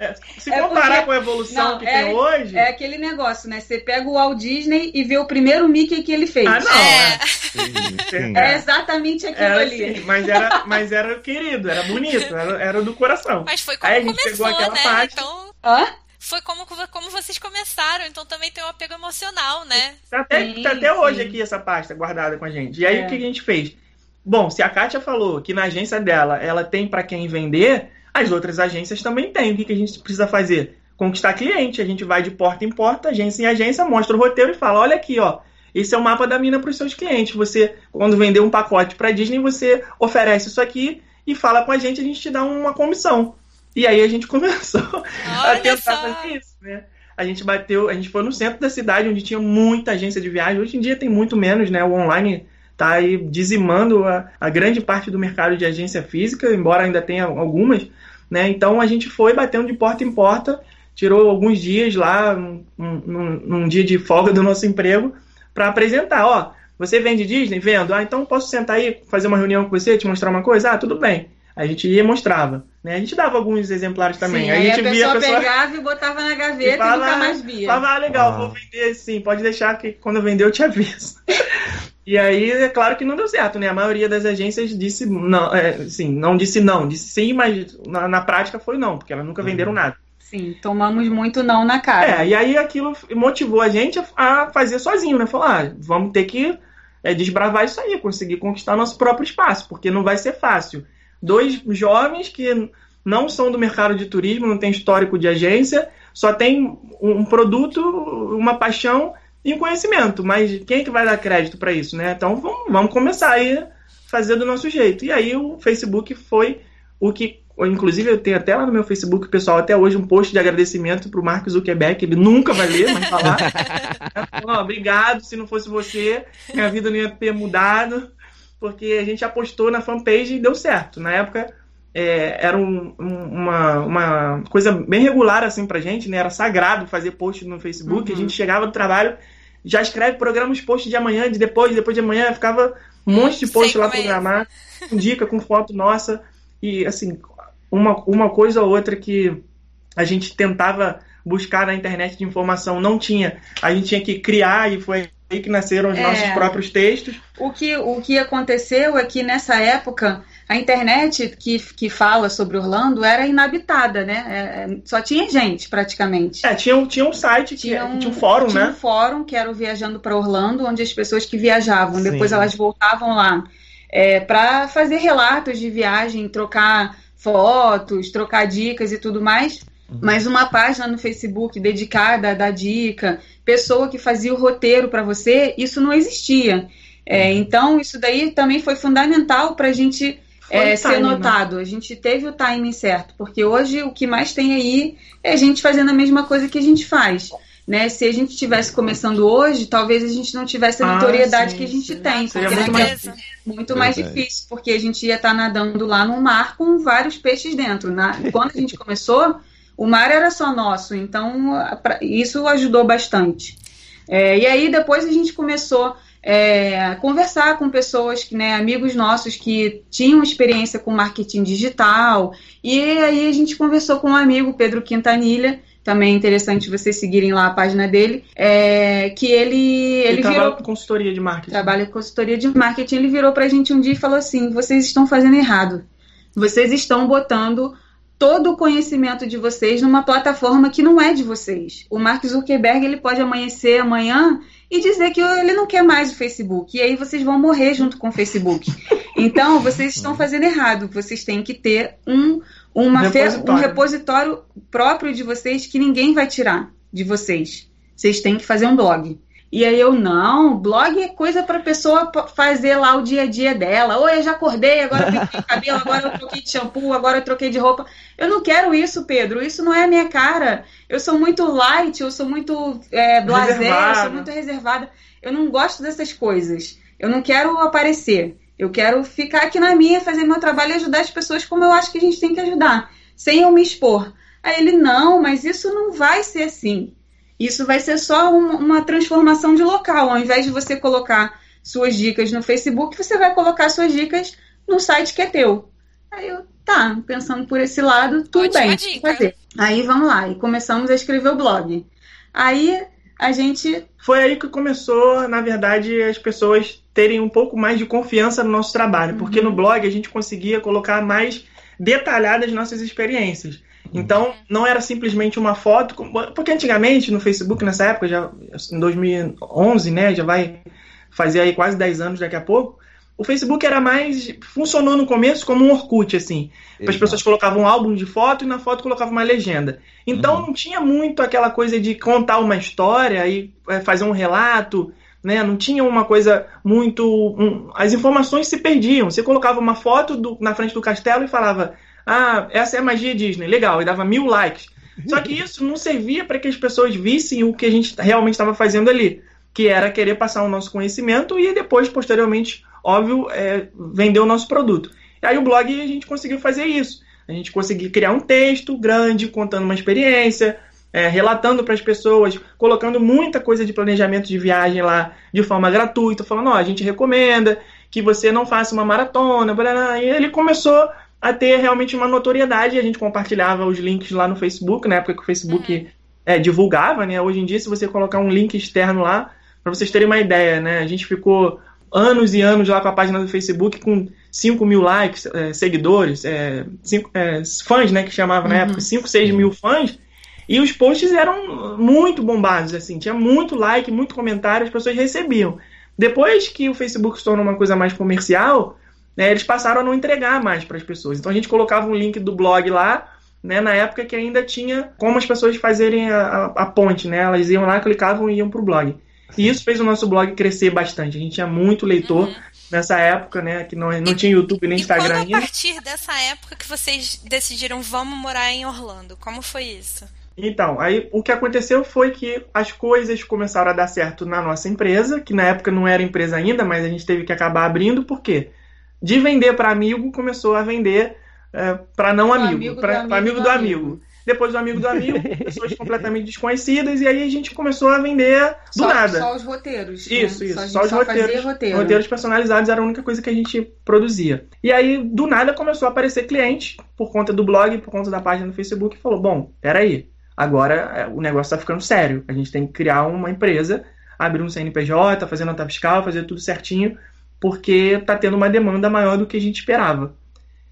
É, se é comparar porque... com a evolução não, que é, tem hoje. É aquele negócio, né? Você pega o Walt Disney e vê o primeiro Mickey que ele fez. Ah, não. É, sim, sim, é exatamente aquilo era, ali. Sim, mas, era, mas era querido, era bonito, era, era do coração. Mas foi como Aí a gente começou, pegou aquela né? parte. Então... Hã? Foi como, como vocês começaram, então também tem um apego emocional, né? Tá até, sim, tá até hoje aqui essa pasta guardada com a gente. E aí é. o que a gente fez? Bom, se a Kátia falou que na agência dela ela tem para quem vender, as outras agências também têm. O que, que a gente precisa fazer? Conquistar cliente. A gente vai de porta em porta, agência em agência, mostra o roteiro e fala: olha aqui, ó. Esse é o mapa da mina para os seus clientes. Você, quando vender um pacote para Disney, você oferece isso aqui e fala com a gente, a gente te dá uma comissão. E aí a gente começou olha a tentar só. fazer isso, né? A gente bateu, a gente foi no centro da cidade onde tinha muita agência de viagem. Hoje em dia tem muito menos, né? O online está aí dizimando a, a, grande parte do mercado de agência física, embora ainda tenha algumas. Né? Então a gente foi batendo de porta em porta, tirou alguns dias lá, num, num, num dia de folga do nosso emprego, para apresentar. Ó, você vende Disney? Vendo. Ah, então posso sentar aí, fazer uma reunião com você, te mostrar uma coisa? Ah, tudo bem. A gente ia e mostrava. Né? A gente dava alguns exemplares também. Sim, aí a, gente a pessoa via a pessoa pegava e botava na gaveta e, fala, e nunca mais via. Falava, ah, legal, ah. vou vender sim, pode deixar que quando eu vender eu te aviso. E aí, é claro que não deu certo, né? A maioria das agências disse não, é, sim, não disse não, disse sim, mas na, na prática foi não, porque elas nunca venderam uhum. nada. Sim, tomamos muito não na cara. É, e aí aquilo motivou a gente a, fazer sozinho, né? Falar, ah, vamos ter que é, desbravar isso aí, conseguir conquistar nosso próprio espaço, porque não vai ser fácil. Dois jovens que não são do mercado de turismo, não tem histórico de agência, só tem um produto, uma paixão e o conhecimento, mas quem é que vai dar crédito para isso, né? Então vamos, vamos começar aí fazer do nosso jeito. E aí o Facebook foi o que, inclusive eu tenho até lá no meu Facebook, pessoal, até hoje um post de agradecimento pro Mark Zuckerberg, ele nunca vai ler, mas falar. oh, obrigado, se não fosse você, minha vida não ia ter mudado, porque a gente apostou na fanpage e deu certo. Na época é, era um, uma, uma coisa bem regular assim pra gente, né? Era sagrado fazer post no Facebook. Uhum. A gente chegava do trabalho, já escreve programas post de amanhã, de depois, depois de amanhã, ficava um monte de post lá é programar, com dica, com foto nossa. E assim, uma, uma coisa ou outra que a gente tentava buscar na internet de informação não tinha. A gente tinha que criar e foi aí que nasceram os é. nossos próprios textos. O que, o que aconteceu é que nessa época a internet que, que fala sobre Orlando era inabitada, né? É, é só tinha gente, praticamente. É, tinha, tinha um site, tinha um, tinha um fórum, tinha né? um fórum que era o Viajando para Orlando, onde as pessoas que viajavam, Sim. depois elas voltavam lá é, para fazer relatos de viagem, trocar fotos, trocar dicas e tudo mais. Uhum. Mas uma página no Facebook dedicada a dar dica, pessoa que fazia o roteiro para você, isso não existia. É, uhum. então, isso daí também foi fundamental para a gente é, ser né? notado. Né? A gente teve o timing certo, porque hoje o que mais tem aí é a gente fazendo a mesma coisa que a gente faz. Né? Se a gente estivesse começando hoje, talvez a gente não tivesse a ah, notoriedade ah, que a gente sim. tem. Seria muito mais, muito mais difícil, porque a gente ia estar tá nadando lá no mar com vários peixes dentro. Na, quando a gente começou, o mar era só nosso, então isso ajudou bastante. É, e aí depois a gente começou é, conversar com pessoas, que, né, amigos nossos que tinham experiência com marketing digital. E aí a gente conversou com um amigo, Pedro Quintanilha, também é interessante vocês seguirem lá a página dele, é, que ele, ele, ele trabalha com consultoria de marketing. Trabalha com consultoria de marketing. Ele virou pra gente um dia e falou assim: vocês estão fazendo errado. vocês estão botando todo o conhecimento de vocês numa plataforma que não é de vocês. O Mark Zuckerberg ele pode amanhecer amanhã e dizer que ele não quer mais o Facebook. E aí vocês vão morrer junto com o Facebook. Então, vocês estão fazendo errado. Vocês têm que ter um, uma repositório. um repositório próprio de vocês que ninguém vai tirar de vocês. Vocês têm que fazer um blog. E aí eu, não, blog é coisa para pessoa fazer lá o dia a dia dela. Ou eu já acordei, agora eu pintei cabelo, agora eu troquei de shampoo, agora eu troquei de roupa. Eu não quero isso, Pedro. Isso não é a minha cara. Eu sou muito light, eu sou muito é, blazer, eu sou muito reservada. Eu não gosto dessas coisas. Eu não quero aparecer. Eu quero ficar aqui na minha, fazer meu trabalho e ajudar as pessoas como eu acho que a gente tem que ajudar, sem eu me expor. Aí ele, não, mas isso não vai ser assim. Isso vai ser só uma, uma transformação de local. Ao invés de você colocar suas dicas no Facebook, você vai colocar suas dicas no site que é teu. Aí eu, tá, pensando por esse lado, tudo Ótima bem, dica. fazer. Aí vamos lá, e começamos a escrever o blog. Aí a gente. Foi aí que começou, na verdade, as pessoas terem um pouco mais de confiança no nosso trabalho, uhum. porque no blog a gente conseguia colocar mais detalhadas nossas experiências. Então, não era simplesmente uma foto, porque antigamente no Facebook, nessa época, já em 2011, né, já vai fazer aí quase 10 anos daqui a pouco, o Facebook era mais. funcionou no começo como um Orkut, assim. As pessoas colocavam um álbum de foto e na foto colocavam uma legenda. Então uhum. não tinha muito aquela coisa de contar uma história e é, fazer um relato. Né? Não tinha uma coisa muito. Um... as informações se perdiam. Você colocava uma foto do... na frente do castelo e falava ah, essa é a magia Disney, legal, e dava mil likes. Só que isso não servia para que as pessoas vissem o que a gente realmente estava fazendo ali, que era querer passar o nosso conhecimento e depois, posteriormente, óbvio, é, vender o nosso produto. E aí o blog a gente conseguiu fazer isso. A gente conseguiu criar um texto grande, contando uma experiência, é, relatando para as pessoas, colocando muita coisa de planejamento de viagem lá de forma gratuita, falando, ó, a gente recomenda que você não faça uma maratona, blá, blá, e ele começou a ter realmente uma notoriedade. A gente compartilhava os links lá no Facebook, na época que o Facebook uhum. é, divulgava, né? Hoje em dia, se você colocar um link externo lá, para vocês terem uma ideia, né? A gente ficou anos e anos lá com a página do Facebook com 5 mil likes, é, seguidores, é, cinco, é, fãs, né? Que chamava na uhum. época, 5, 6 mil fãs. E os posts eram muito bombados, assim, tinha muito like, muito comentário, as pessoas recebiam. Depois que o Facebook se tornou uma coisa mais comercial, né, eles passaram a não entregar mais para as pessoas. Então a gente colocava um link do blog lá, né, na época que ainda tinha como as pessoas fazerem a, a, a ponte, né? Elas iam lá, clicavam e iam para o blog. E isso fez o nosso blog crescer bastante. A gente tinha muito leitor uhum. nessa época, né? Que não, não e, tinha YouTube nem Instagram ainda. a partir dessa época que vocês decidiram vamos morar em Orlando? Como foi isso? Então, aí o que aconteceu foi que as coisas começaram a dar certo na nossa empresa, que na época não era empresa ainda, mas a gente teve que acabar abrindo, por quê? De vender para amigo, começou a vender é, para não amigo, amigo para amigo, amigo, do amigo. amigo. Depois do amigo do amigo, pessoas completamente desconhecidas, e aí a gente começou a vender do só, nada. Só os roteiros. Isso, né? isso. Só, só os só roteiros. Roteiro. Roteiros personalizados era a única coisa que a gente produzia. E aí, do nada, começou a aparecer cliente, por conta do blog, por conta da página do Facebook, e falou: bom, peraí, agora é, o negócio está ficando sério. A gente tem que criar uma empresa, abrir um CNPJ, fazer nota fiscal, fazer tudo certinho porque está tendo uma demanda maior do que a gente esperava.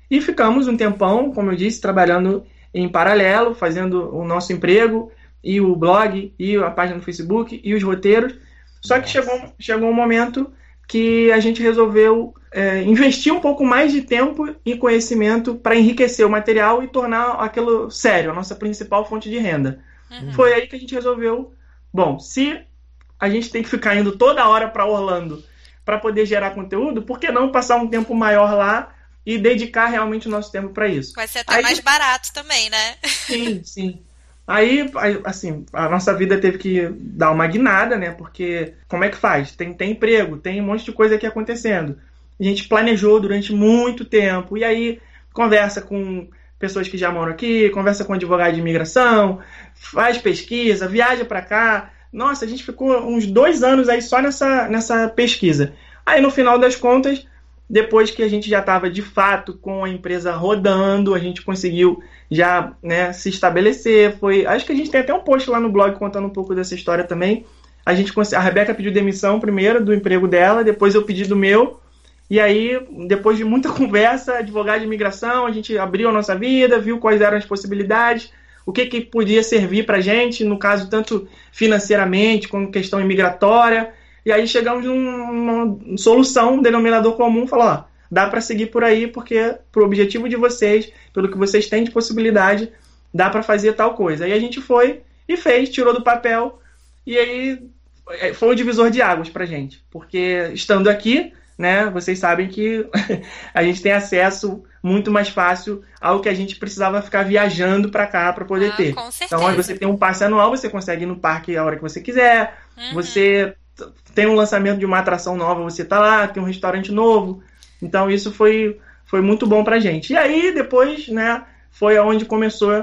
E ficamos um tempão, como eu disse, trabalhando em paralelo, fazendo o nosso emprego, e o blog, e a página no Facebook, e os roteiros. Só que chegou, chegou um momento que a gente resolveu é, investir um pouco mais de tempo e conhecimento para enriquecer o material e tornar aquilo sério, a nossa principal fonte de renda. Uhum. Foi aí que a gente resolveu, bom, se a gente tem que ficar indo toda hora para Orlando para poder gerar conteúdo, por que não passar um tempo maior lá e dedicar realmente o nosso tempo para isso? Vai ser até Aí, mais barato também, né? Sim, sim. Aí, assim, a nossa vida teve que dar uma guinada, né? Porque como é que faz? Tem, tem emprego, tem um monte de coisa aqui acontecendo. A gente planejou durante muito tempo. E aí, conversa com pessoas que já moram aqui, conversa com advogado de imigração, faz pesquisa, viaja para cá. Nossa, a gente ficou uns dois anos aí só nessa, nessa pesquisa. Aí no final das contas, depois que a gente já estava de fato com a empresa rodando, a gente conseguiu já né, se estabelecer. Foi, acho que a gente tem até um post lá no blog contando um pouco dessa história também. A gente a Rebeca pediu demissão primeiro do emprego dela, depois eu pedi do meu. E aí, depois de muita conversa, advogado de imigração, a gente abriu a nossa vida, viu quais eram as possibilidades, o que, que podia servir para a gente, no caso, tanto financeiramente, como questão imigratória. E aí chegamos numa solução, um denominador comum, falar, ó, dá para seguir por aí, porque pro objetivo de vocês, pelo que vocês têm de possibilidade, dá para fazer tal coisa. Aí a gente foi e fez, tirou do papel, e aí é, foi um divisor de águas pra gente, porque estando aqui, né, vocês sabem que a gente tem acesso muito mais fácil ao que a gente precisava ficar viajando para cá para poder ah, ter. Então, onde você tem um passe anual, você consegue ir no parque a hora que você quiser. Uhum. Você tem um lançamento de uma atração nova, você tá lá, tem um restaurante novo. Então, isso foi, foi muito bom pra gente. E aí, depois, né, foi onde começou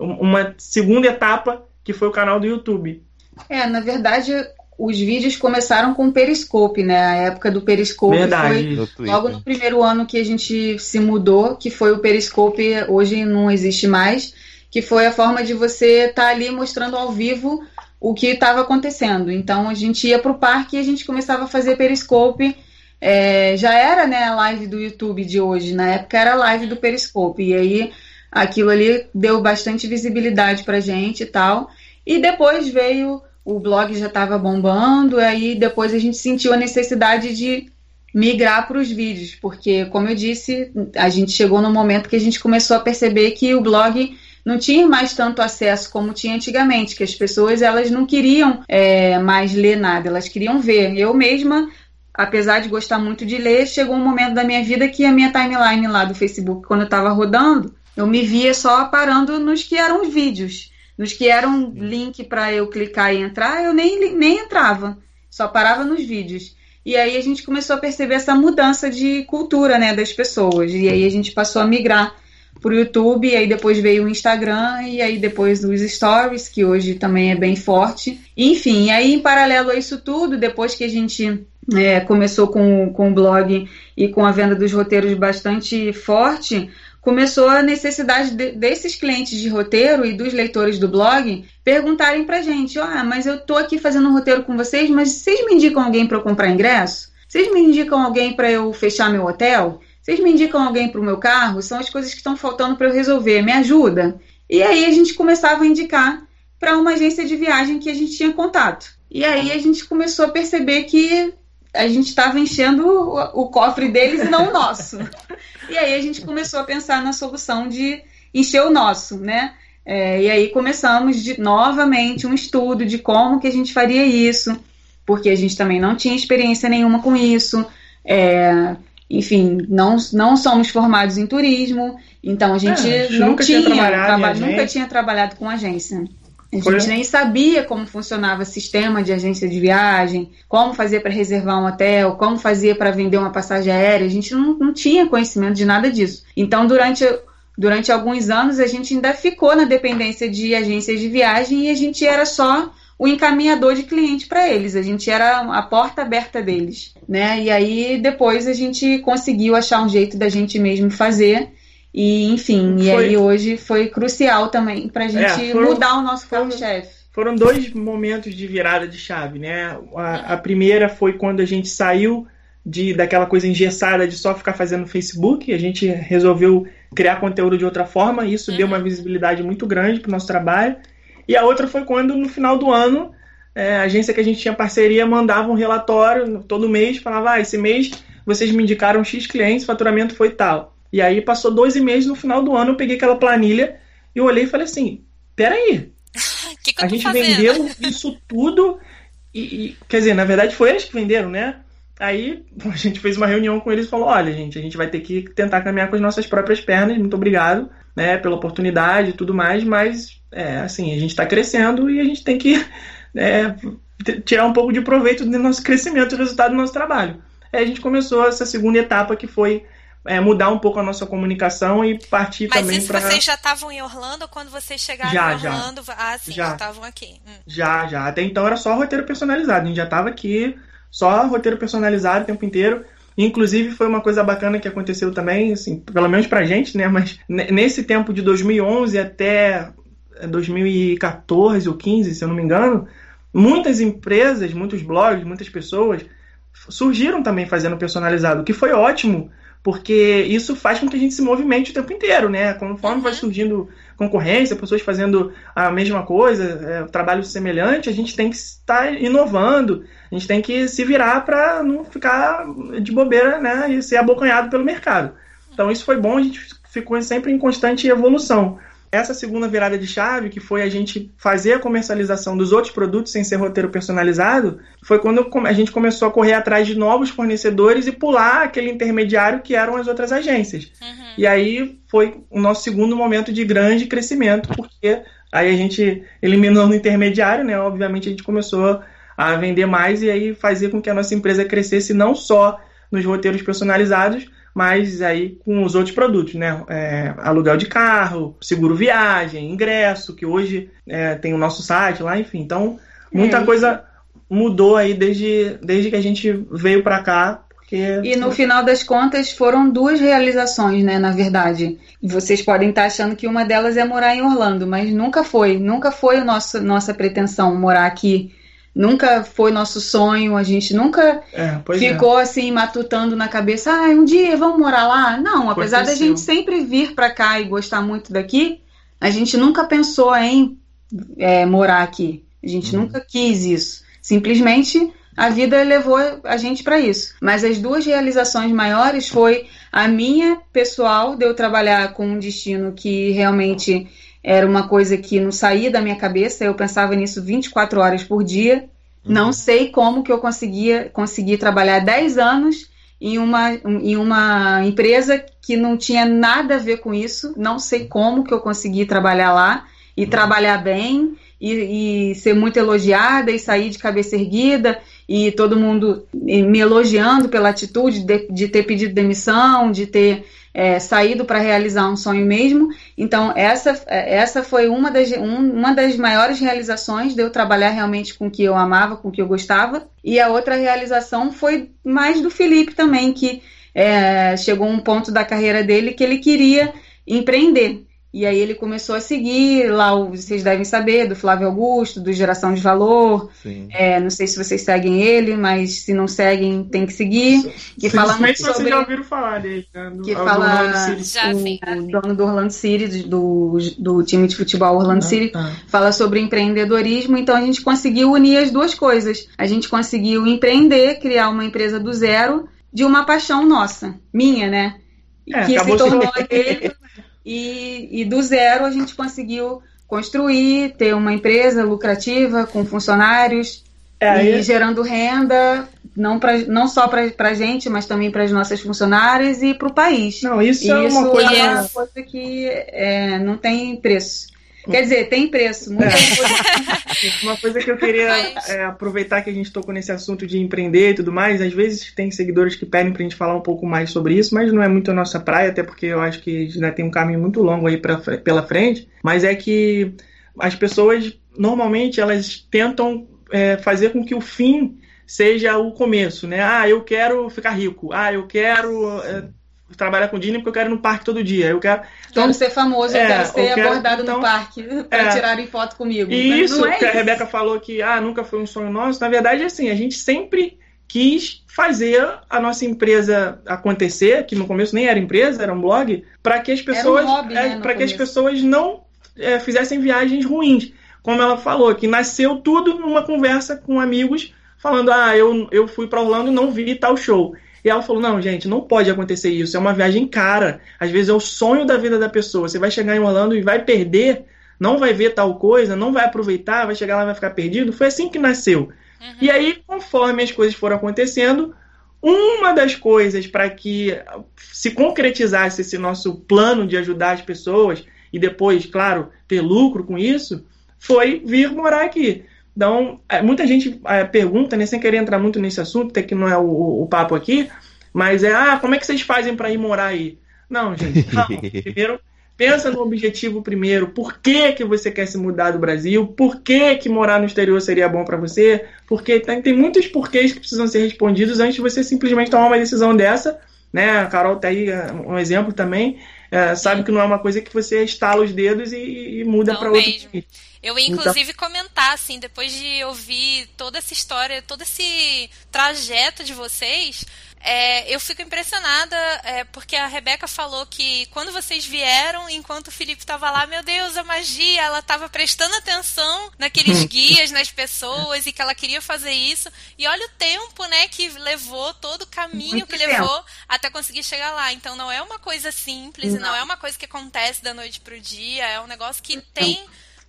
uma segunda etapa, que foi o canal do YouTube. É, na verdade, os vídeos começaram com o Periscope, né? A época do Periscope Verdade, foi logo no primeiro ano que a gente se mudou, que foi o Periscope, hoje não existe mais, que foi a forma de você estar tá ali mostrando ao vivo o que estava acontecendo. Então a gente ia para o parque e a gente começava a fazer Periscope. É, já era né, a live do YouTube de hoje, na época era a live do Periscope. E aí aquilo ali deu bastante visibilidade para gente e tal. E depois veio o blog já estava bombando, aí depois a gente sentiu a necessidade de migrar para os vídeos, porque, como eu disse, a gente chegou no momento que a gente começou a perceber que o blog não tinha mais tanto acesso como tinha antigamente, que as pessoas elas não queriam é, mais ler nada, elas queriam ver. Eu mesma, apesar de gostar muito de ler, chegou um momento da minha vida que a minha timeline lá do Facebook, quando eu estava rodando, eu me via só parando nos que eram os vídeos. Nos que eram link para eu clicar e entrar, eu nem, nem entrava, só parava nos vídeos. E aí a gente começou a perceber essa mudança de cultura, né, das pessoas. E aí a gente passou a migrar para o YouTube, e aí depois veio o Instagram, e aí depois os Stories, que hoje também é bem forte. Enfim, e aí em paralelo a isso tudo, depois que a gente é, começou com, com o blog e com a venda dos roteiros bastante forte, começou a necessidade de, desses clientes de roteiro e dos leitores do blog perguntarem pra gente: ah, mas eu tô aqui fazendo um roteiro com vocês, mas vocês me indicam alguém para eu comprar ingresso? Vocês me indicam alguém para eu fechar meu hotel? Vocês me indicam alguém para o meu carro? São as coisas que estão faltando para eu resolver. Me ajuda? E aí a gente começava a indicar para uma agência de viagem que a gente tinha contato. E aí a gente começou a perceber que a gente estava enchendo o, o, cofre deles e não o nosso. e aí a gente começou a pensar na solução de encher o nosso, né? É, e aí começamos de, novamente um estudo de como que a gente faria isso, porque a gente também não tinha experiência nenhuma com isso. É, enfim, não, não somos formados em turismo, então a gente é, não nunca tinha, tinha trabalhado, nunca tinha trabalhado com agência. A gente nem sabia como funcionava o sistema de agência de viagem, como fazia para reservar um hotel, como fazia para vender uma passagem aérea. A gente não, não tinha conhecimento de nada disso. Então, durante, durante alguns anos, a gente ainda ficou na dependência de agências de viagem e a gente era só o encaminhador de cliente para eles. A gente era a porta aberta deles, né? E aí depois a gente conseguiu achar um jeito da gente mesmo fazer e, enfim, foi. e aí hoje foi crucial também para a gente é, foram, mudar o nosso carro-chefe. Foram dois momentos de virada de chave, né? A, a, primeira foi quando a gente saiu de, daquela coisa engessada de só ficar fazendo Facebook, a gente resolveu criar conteúdo de outra forma, e isso uhum. deu uma visibilidade muito grande para o nosso trabalho. E a outra foi quando, no final do ano, é, a agência que a gente tinha parceria mandava um relatório todo mês, falava, ah, esse mês vocês me indicaram X clientes, faturamento foi tal. E aí passou dois meses, no final do ano eu peguei aquela planilha e olhei e falei assim, peraí, que que a gente vendeu isso tudo e, e, quer dizer, na verdade foi eles que venderam, né? Aí a gente fez uma reunião com eles e falou, olha gente, a gente vai ter que tentar caminhar com as nossas próprias pernas, muito obrigado, né, pela oportunidade e tudo mais, mas é, assim, a gente está crescendo e a gente tem que é, tirar um pouco de proveito do nosso crescimento e do resultado do nosso trabalho. Aí a gente começou essa segunda etapa que foi é, mudar um pouco a nossa comunicação e partir Mas também para. Mas vocês já estavam em Orlando quando vocês chegaram já, em Orlando? Já. Ah, sim, já estavam aqui. Hum. Já, já. Até então era só roteiro personalizado. A gente já estava aqui, só roteiro personalizado o tempo inteiro. Inclusive foi uma coisa bacana que aconteceu também, assim, pelo menos pra gente, né? Mas nesse tempo de 2011 até 2014 ou 15, se eu não me engano, muitas empresas, muitos blogs, muitas pessoas surgiram também fazendo personalizado, o que foi ótimo, porque isso faz com que a gente se movimente o tempo inteiro, né? Conforme vai uhum. surgindo concorrência, pessoas fazendo a mesma coisa, é, trabalho semelhante, a gente tem que estar inovando, a gente tem que se virar para não ficar de bobeira, né? E ser abocanhado pelo mercado. Então isso foi bom, a gente ficou sempre em constante evolução. Essa segunda virada de chave, que foi a gente fazer a comercialização dos outros produtos sem ser roteiro personalizado, foi quando a gente começou a correr atrás de novos fornecedores e pular aquele intermediário que eram as outras agências. Uhum. E aí foi o nosso segundo momento de grande crescimento, porque aí a gente eliminou o intermediário, né? Obviamente a gente começou a vender mais e aí fazer com que a nossa empresa crescesse não só nos roteiros personalizados, mas aí com os outros produtos, né? É, aluguel de carro, seguro viagem, ingresso, que hoje é, tem o nosso site lá, enfim. Então, muita é. coisa mudou aí desde, desde que a gente veio para cá. Porque... E no final das contas foram duas realizações, né? Na verdade. Vocês podem estar achando que uma delas é morar em Orlando, mas nunca foi. Nunca foi a nossa, nossa pretensão morar aqui Nunca foi nosso sonho, a gente nunca é, ficou é. assim matutando na cabeça, ah, um dia vamos morar lá. Não, apesar da gente sempre vir para cá e gostar muito daqui, a gente nunca pensou em é, morar aqui. A gente uhum. nunca quis isso. Simplesmente a vida levou a gente para isso. Mas as duas realizações maiores foi a minha pessoal de eu trabalhar com um destino que realmente era uma coisa que não saía da minha cabeça, eu pensava nisso 24 horas por dia. Uhum. Não sei como que eu conseguia conseguir trabalhar 10 anos em uma, em uma empresa que não tinha nada a ver com isso. Não sei como que eu consegui trabalhar lá e uhum. trabalhar bem e, e, ser muito elogiada e sair de cabeça erguida e todo mundo me elogiando pela atitude de, de ter pedido demissão, de ter é, saído para realizar um sonho mesmo. Então, essa, essa foi uma das, um, uma das maiores realizações de eu trabalhar realmente com o que eu amava, com o que eu gostava. E a outra realização foi mais do Felipe também, que é, chegou um ponto da carreira dele que ele queria empreender. E aí ele começou a seguir lá, vocês devem saber, do Flávio Augusto, do Geração de Valor. É, não sei se vocês seguem ele, mas se não seguem, tem que seguir. Que fala muito sobre... vocês já ouviram falar dele, né? do, que fala o, o dono do Orlando City, do, do time de futebol Orlando ah, City, ah. fala sobre empreendedorismo. Então a gente conseguiu unir as duas coisas. A gente conseguiu empreender, criar uma empresa do zero de uma paixão nossa, minha, né? É, que se tornou dele e, e do zero a gente conseguiu construir, ter uma empresa lucrativa com funcionários é, e gerando renda não, pra, não só para a gente, mas também para as nossas funcionárias e para o país. Não, isso, é uma coisa, é uma coisa que é, não tem preço. Quer dizer, tem preço. É. Uma coisa que eu queria é, aproveitar que a gente tocou nesse assunto de empreender e tudo mais. Às vezes tem seguidores que pedem pra gente falar um pouco mais sobre isso, mas não é muito a nossa praia, até porque eu acho que ainda tem um caminho muito longo aí pra, pela frente. Mas é que as pessoas, normalmente, elas tentam é, fazer com que o fim seja o começo, né? Ah, eu quero ficar rico. Ah, eu quero é, trabalhar com Disney porque eu quero ir no parque todo dia. Eu quero, então, quero ser famoso, é, eu quero ser eu quero, abordado então, no parque para é, tirarem foto comigo. E isso é que isso. a Rebeca falou que ah, nunca foi um sonho nosso. Na verdade, assim, a gente sempre quis fazer a nossa empresa acontecer, que no começo nem era empresa, era um blog, para que as pessoas, um hobby, né, para que as pessoas não é, fizessem viagens ruins. Como ela falou, que nasceu tudo numa conversa com amigos, falando: ah, eu, eu fui para Orlando e não vi tal show. E ela falou: não, gente, não pode acontecer isso. É uma viagem cara. Às vezes é o sonho da vida da pessoa. Você vai chegar em Orlando e vai perder, não vai ver tal coisa, não vai aproveitar, vai chegar lá e vai ficar perdido. Foi assim que nasceu. Uhum. E aí, conforme as coisas foram acontecendo, uma das coisas para que se concretizasse esse nosso plano de ajudar as pessoas e depois, claro, ter lucro com isso, foi vir morar aqui. Então, é, muita gente é, pergunta, né, sem querer entrar muito nesse assunto, até que não é o, o papo aqui, mas é, ah, como é que vocês fazem para ir morar aí? Não, gente, não. primeiro, pensa no objetivo primeiro. Por que, que você quer se mudar do Brasil? Por que, que morar no exterior seria bom para você? Porque tem, tem muitos porquês que precisam ser respondidos antes de você simplesmente tomar uma decisão dessa. Né? A Carol tá aí é, um exemplo também. É, sabe que não é uma coisa que você estala os dedos e, e muda para outro. Eu ia, então inclusive, então... comentar, assim, depois de ouvir toda essa história, todo esse trajeto de vocês, é, eu fico impressionada é, porque a Rebeca falou que quando vocês vieram, enquanto o Felipe estava lá, meu Deus, a magia, ela estava prestando atenção naqueles guias, nas pessoas e que ela queria fazer isso. E olha o tempo, né, que levou, todo o caminho Muito que tempo. levou até conseguir chegar lá. Então não é uma coisa simples, não, não é uma coisa que acontece da noite pro dia, é um negócio que tem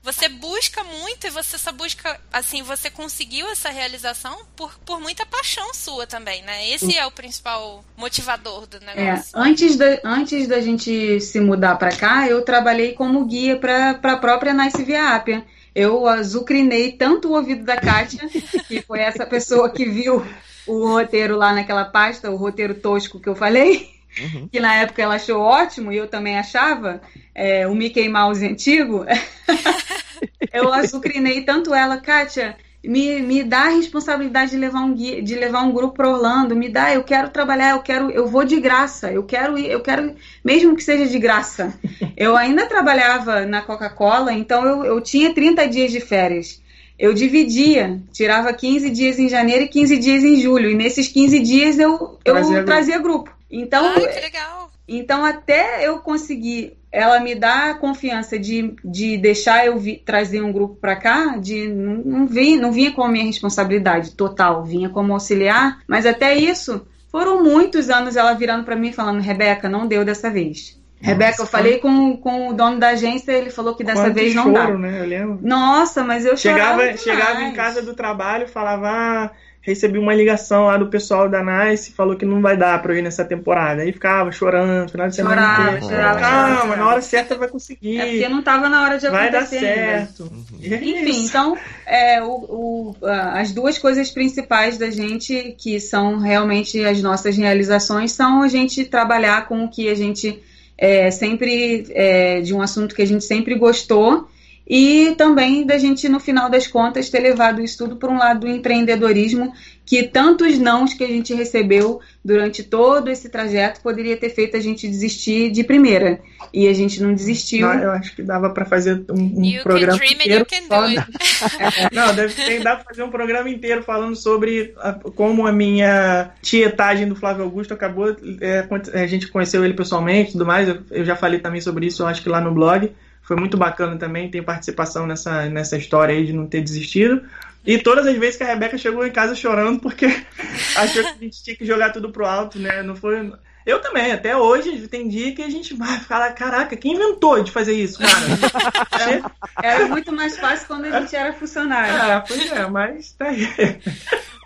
você busca muito e você só busca, assim, você conseguiu essa realização por, por muita paixão sua também, né? Esse é o principal motivador do é, negócio. É, antes, da, antes da gente se mudar para cá, eu trabalhei como guia para a própria Nice Via Apia. Eu azucrinei tanto o ouvido da Kátia, que foi essa pessoa que viu o roteiro lá naquela pasta, o roteiro tosco que eu falei, uhum. que na época ela achou ótimo e eu também achava, é, o Mickey Mouse antigo. eu azucrinei tanto ela, Kátia, me, me dá a responsabilidade de levar um guia, de levar um grupo para Orlando, me dá, eu quero trabalhar, eu quero, eu vou de graça, eu quero ir, eu quero, mesmo que seja de graça. Eu ainda trabalhava na Coca-Cola, então eu, eu tinha 30 dias de férias. Eu dividia, tirava 15 dias em janeiro e 15 dias em julho. E nesses 15 dias eu, eu trazia, trazia grupo. Então, Ai, que legal. então até eu conseguir ela me dá a confiança de, de deixar eu vi, trazer um grupo para cá, de não, não, vinha, não vinha como minha responsabilidade total, vinha como auxiliar, mas até isso foram muitos anos ela virando para mim falando, Rebeca, não deu dessa vez. Nossa, Rebeca, eu falei com, com o dono da agência, ele falou que dessa vez não choro, dá. Né? Eu lembro. Nossa, mas eu chegava, chegava em casa do trabalho, falava, ah, recebi uma ligação lá do pessoal da Nice, falou que não vai dar pra eu ir nessa temporada. Aí ficava chorando, final de semana chorava, inteiro. Chorava, Calma, chorava. na hora certa vai conseguir. É porque não tava na hora de acontecer. Vai dar certo. Uhum. Enfim, então, é, o, o, as duas coisas principais da gente, que são realmente as nossas realizações, são a gente trabalhar com o que a gente é, sempre, é, de um assunto que a gente sempre gostou, e também da gente, no final das contas, ter levado isso tudo para um lado do empreendedorismo, que tantos nãos que a gente recebeu durante todo esse trajeto poderia ter feito a gente desistir de primeira. E a gente não desistiu. Não, eu acho que dava para fazer um, um programa inteiro. Só... não, deve ter, dá para fazer um programa inteiro falando sobre a, como a minha tietagem do Flávio Augusto acabou. É, a gente conheceu ele pessoalmente e tudo mais. Eu, eu já falei também sobre isso, eu acho que lá no blog foi muito bacana também, tem participação nessa, nessa história aí de não ter desistido. E todas as vezes que a Rebeca chegou em casa chorando porque achou que a gente tinha que jogar tudo pro alto, né? Não foi. Eu também, até hoje tem dia que a gente vai falar, caraca, quem inventou de fazer isso, cara? era muito mais fácil quando a gente era funcionário. Ah, pois é, mas tá aí.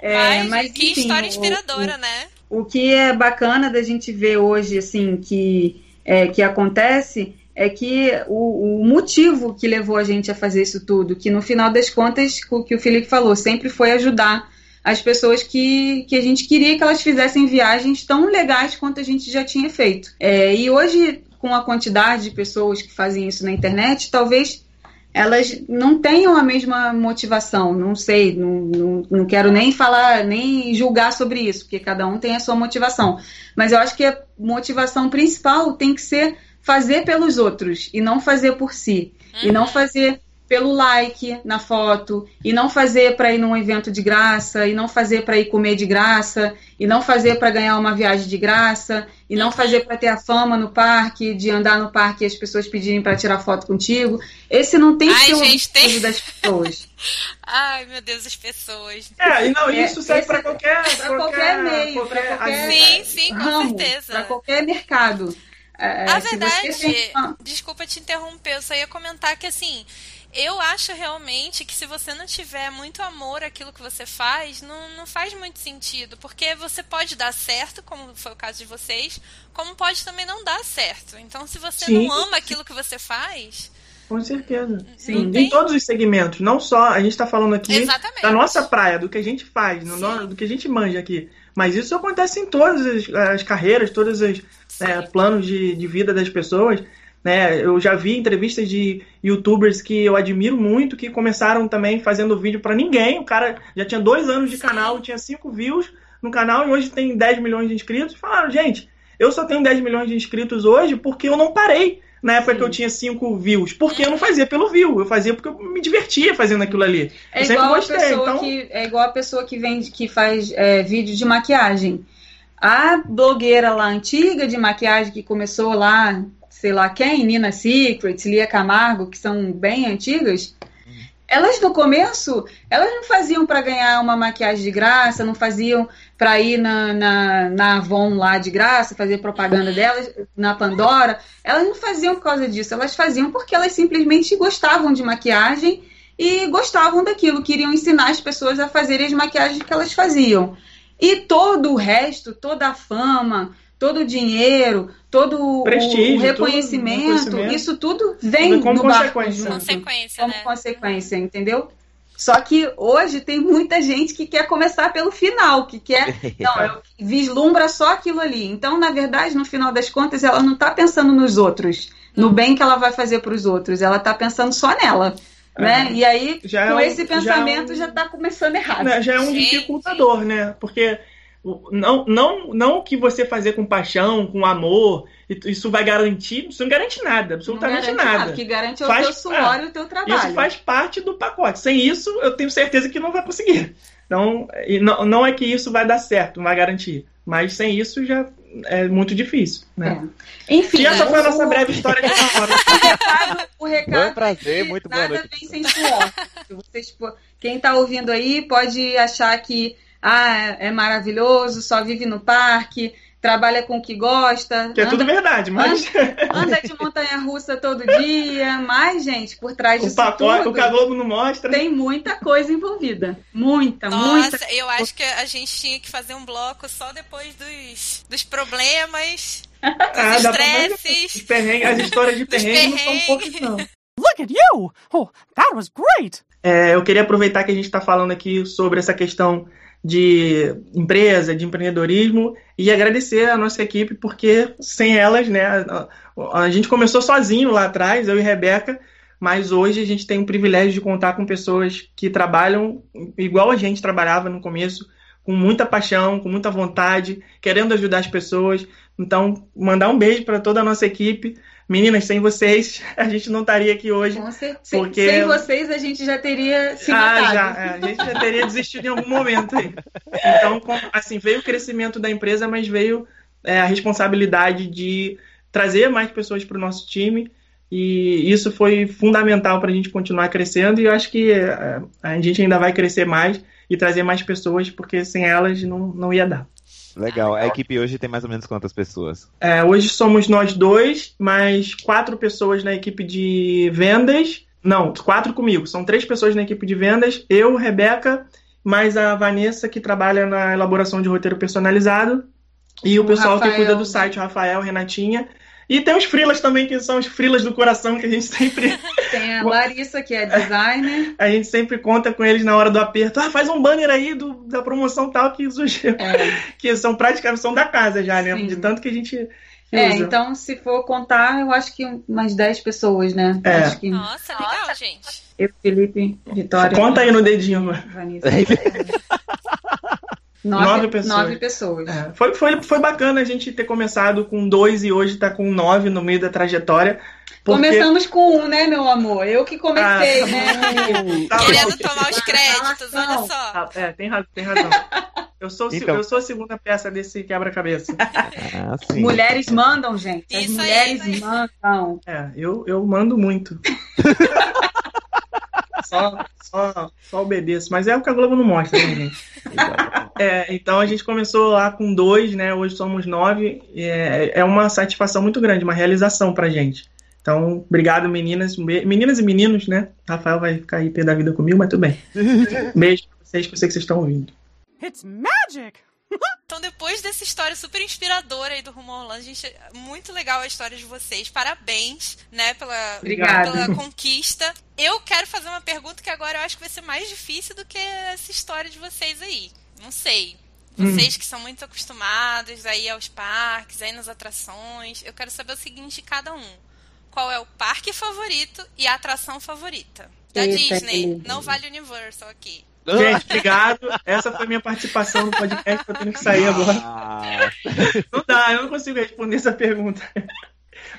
É, mas, mas que enfim, história inspiradora, o, né? O que é bacana da gente ver hoje, assim, que, é, que acontece é que o, o, motivo que levou a gente a fazer isso tudo, que no final das contas, o que o Felipe falou, sempre foi ajudar as pessoas que, que a gente queria que elas fizessem viagens tão legais quanto a gente já tinha feito. É, e hoje, com a quantidade de pessoas que fazem isso na internet, talvez elas não tenham a mesma motivação, não sei, não, não, não, quero nem falar, nem julgar sobre isso, porque cada um tem a sua motivação. Mas eu acho que a motivação principal tem que ser fazer pelos outros e não fazer por si. Uhum. E não uhum. fazer pelo like na foto, e não fazer para ir num evento de graça, e não fazer para ir comer de graça, e não fazer para ganhar uma viagem de graça, e não fazer para ter a fama no parque, de andar no parque e as pessoas pedirem para tirar foto contigo. Esse não tem que ser o objetivo tem... das pessoas. Ai, meu Deus, as pessoas. É, e não, é, isso serve para qualquer, qualquer, qualquer meio, para qualquer, qualquer sim, sim, com certeza. Para qualquer mercado. É, a verdade, tem... desculpa te interromper, eu só ia comentar que assim, eu acho realmente que se você não tiver muito amor àquilo que você faz, não, não faz muito sentido. Porque você pode dar certo, como foi o caso de vocês, como pode também não dar certo. Então, se você Sim. não ama aquilo que você faz. Com certeza. Sim. Em todos os segmentos. Não só. A gente está falando aqui Exatamente. da nossa praia, do que a gente faz, no, do que a gente manja aqui. Mas isso acontece em todas as, as carreiras, todos os é, planos de, de vida das pessoas. Né? Eu já vi entrevistas de youtubers que eu admiro muito, que começaram também fazendo vídeo para ninguém. O cara já tinha dois anos de canal, tinha cinco views no canal e hoje tem 10 milhões de inscritos. Falaram, gente, eu só tenho 10 milhões de inscritos hoje porque eu não parei. na época Sim. que eu tinha 5 views. Porque eu não fazia pelo view, eu fazia porque eu me divertia fazendo aquilo ali. É, igual, gostei, a pessoa então... que, é igual a pessoa que vende, que faz é, vídeo de maquiagem. A blogueira lá antiga de maquiagem que começou lá, sei lá quem, Nina Secret, Lia Camargo, que são bem antigas, elas no começo, elas não faziam para ganhar uma maquiagem de graça, não faziam para ir na, na, na, Avon lá de graça, fazer propaganda delas, na Pandora. Elas não faziam por causa disso, elas faziam porque elas simplesmente gostavam de maquiagem e gostavam daquilo, queriam ensinar as pessoas a fazerem as maquiagens que elas faziam. E todo o resto, toda a fama, todo o dinheiro, todo Prestígio, o reconhecimento, reconhecimento, isso tudo vem como do consequência. Barco consequência, como né? consequência, entendeu? Só que hoje tem muita gente que quer começar pelo final, que quer, não, vislumbra só aquilo ali. Então, na verdade, no final das contas, ela não está pensando nos outros, no bem que ela vai fazer para os outros, ela está pensando só nela. É. Né? E aí, já com é um, esse pensamento, já está é um, começando errado. Já é um dificultador, né? Porque não, não, não que você fazer com paixão, com amor, isso vai garantir, isso não garante nada, absolutamente não garante nada. nada. O que garante é faz, o teu suor é, e o teu trabalho. Isso faz parte do pacote. Sem isso, eu tenho certeza que não vai conseguir. Então, não, não é que isso vai dar certo, não vai garantir. Mas sem isso já é muito difícil, né? É. Enfim, e essa foi a nossa breve história de hora. o recado, o recado Bom prazer, muito boa nada noite. vem sem suor. Vocês, quem está ouvindo aí pode achar que ah, é maravilhoso, só vive no parque, trabalha com o que gosta. Que é tudo verdade, mas. Anda, anda de montanha-russa todo dia, mas, gente, por trás disso. O pacote, tudo, o Globo não mostra. Tem muita coisa envolvida. Muita, Nossa, muita. Nossa, eu acho que a gente tinha que fazer um bloco só depois dos, dos problemas. Ah, dos estresses. As histórias de perrengue não são poucos, não. Look at you! Oh, that was great! É, eu queria aproveitar que a gente está falando aqui sobre essa questão de empresa, de empreendedorismo e agradecer a nossa equipe, porque sem elas, né, a, gente começou sozinho lá atrás, eu e Rebeca, mas hoje a gente tem o privilégio de contar com pessoas que trabalham igual a gente trabalhava no começo, com muita paixão, com muita vontade, querendo ajudar as pessoas. Então, mandar um beijo para toda a nossa equipe. Meninas, sem vocês, a gente não estaria aqui hoje. Com certeza. Porque... Sem vocês, a gente já teria se ah, Já, é, a gente já teria desistido em algum momento aí. Então, assim, veio o crescimento da empresa, mas veio é, a responsabilidade de trazer mais pessoas para o nosso time. E isso foi fundamental para a gente continuar crescendo. E eu acho que é, a gente ainda vai crescer mais e trazer mais pessoas, porque sem elas não, não ia dar. Legal. A equipe hoje tem mais ou menos quantas pessoas? É, hoje somos nós dois, mais quatro pessoas na equipe de vendas. Não, quatro comigo. São três pessoas na equipe de vendas. Eu, Rebeca, mais a Vanessa, que trabalha na elaboração de roteiro personalizado. E o, o pessoal Rafael. que cuida do site, o Rafael, Renatinha. E tem os frilas também, que são os frilas do coração, que a gente sempre. Tem a Larissa, que é designer. A gente sempre conta com eles na hora do aperto. Ah, faz um banner aí do, da promoção tal que surgiu. É. Que são praticamente são da casa já, né? Sim. De tanto que a gente. É, então se for contar, eu acho que umas 10 pessoas, né? É. Que... Nossa, legal, gente. Eu, Felipe, Vitória. Conta aí no dedinho, Vanessa. Nove, nove pessoas. Nove pessoas. É, foi, foi, foi bacana a gente ter começado com dois e hoje tá com nove no meio da trajetória. Porque... Começamos com um, né, meu amor? Eu que comecei, ah, né? Tá Querendo tomar os créditos, olha só. Ah, é, tem razão. Tem razão. Eu sou, então... eu sou a segunda peça desse quebra-cabeça. Ah, mulheres mandam, gente. As Isso mulheres aí, mandam. É, eu, eu mando muito. só, só, só obedeço. Mas é o que a Globo não mostra, né, gente? é, então a gente começou lá com dois, né? Hoje somos nove. É, é uma satisfação muito grande, uma realização pra gente. Então, obrigado, meninas. Meninas e meninos, né? Rafael vai ficar aí pé da vida comigo, mas tudo bem. Beijo pra vocês, que eu sei que vocês estão ouvindo. It's magic! Então, depois dessa história super inspiradora aí do Rumo Orlando, gente, muito legal a história de vocês. Parabéns, né, pela, pela conquista. Eu quero fazer uma pergunta que agora eu acho que vai ser mais difícil do que essa história de vocês aí. Não sei. Vocês hum. que são muito acostumados aí aos parques, aí nas atrações, eu quero saber o seguinte de cada um. Qual é o parque favorito e a atração favorita? Da Eita, Disney, não vale Universal aqui. Gente, obrigado. Essa foi a minha participação no podcast, eu tenho que sair agora. Não dá, eu não consigo responder essa pergunta.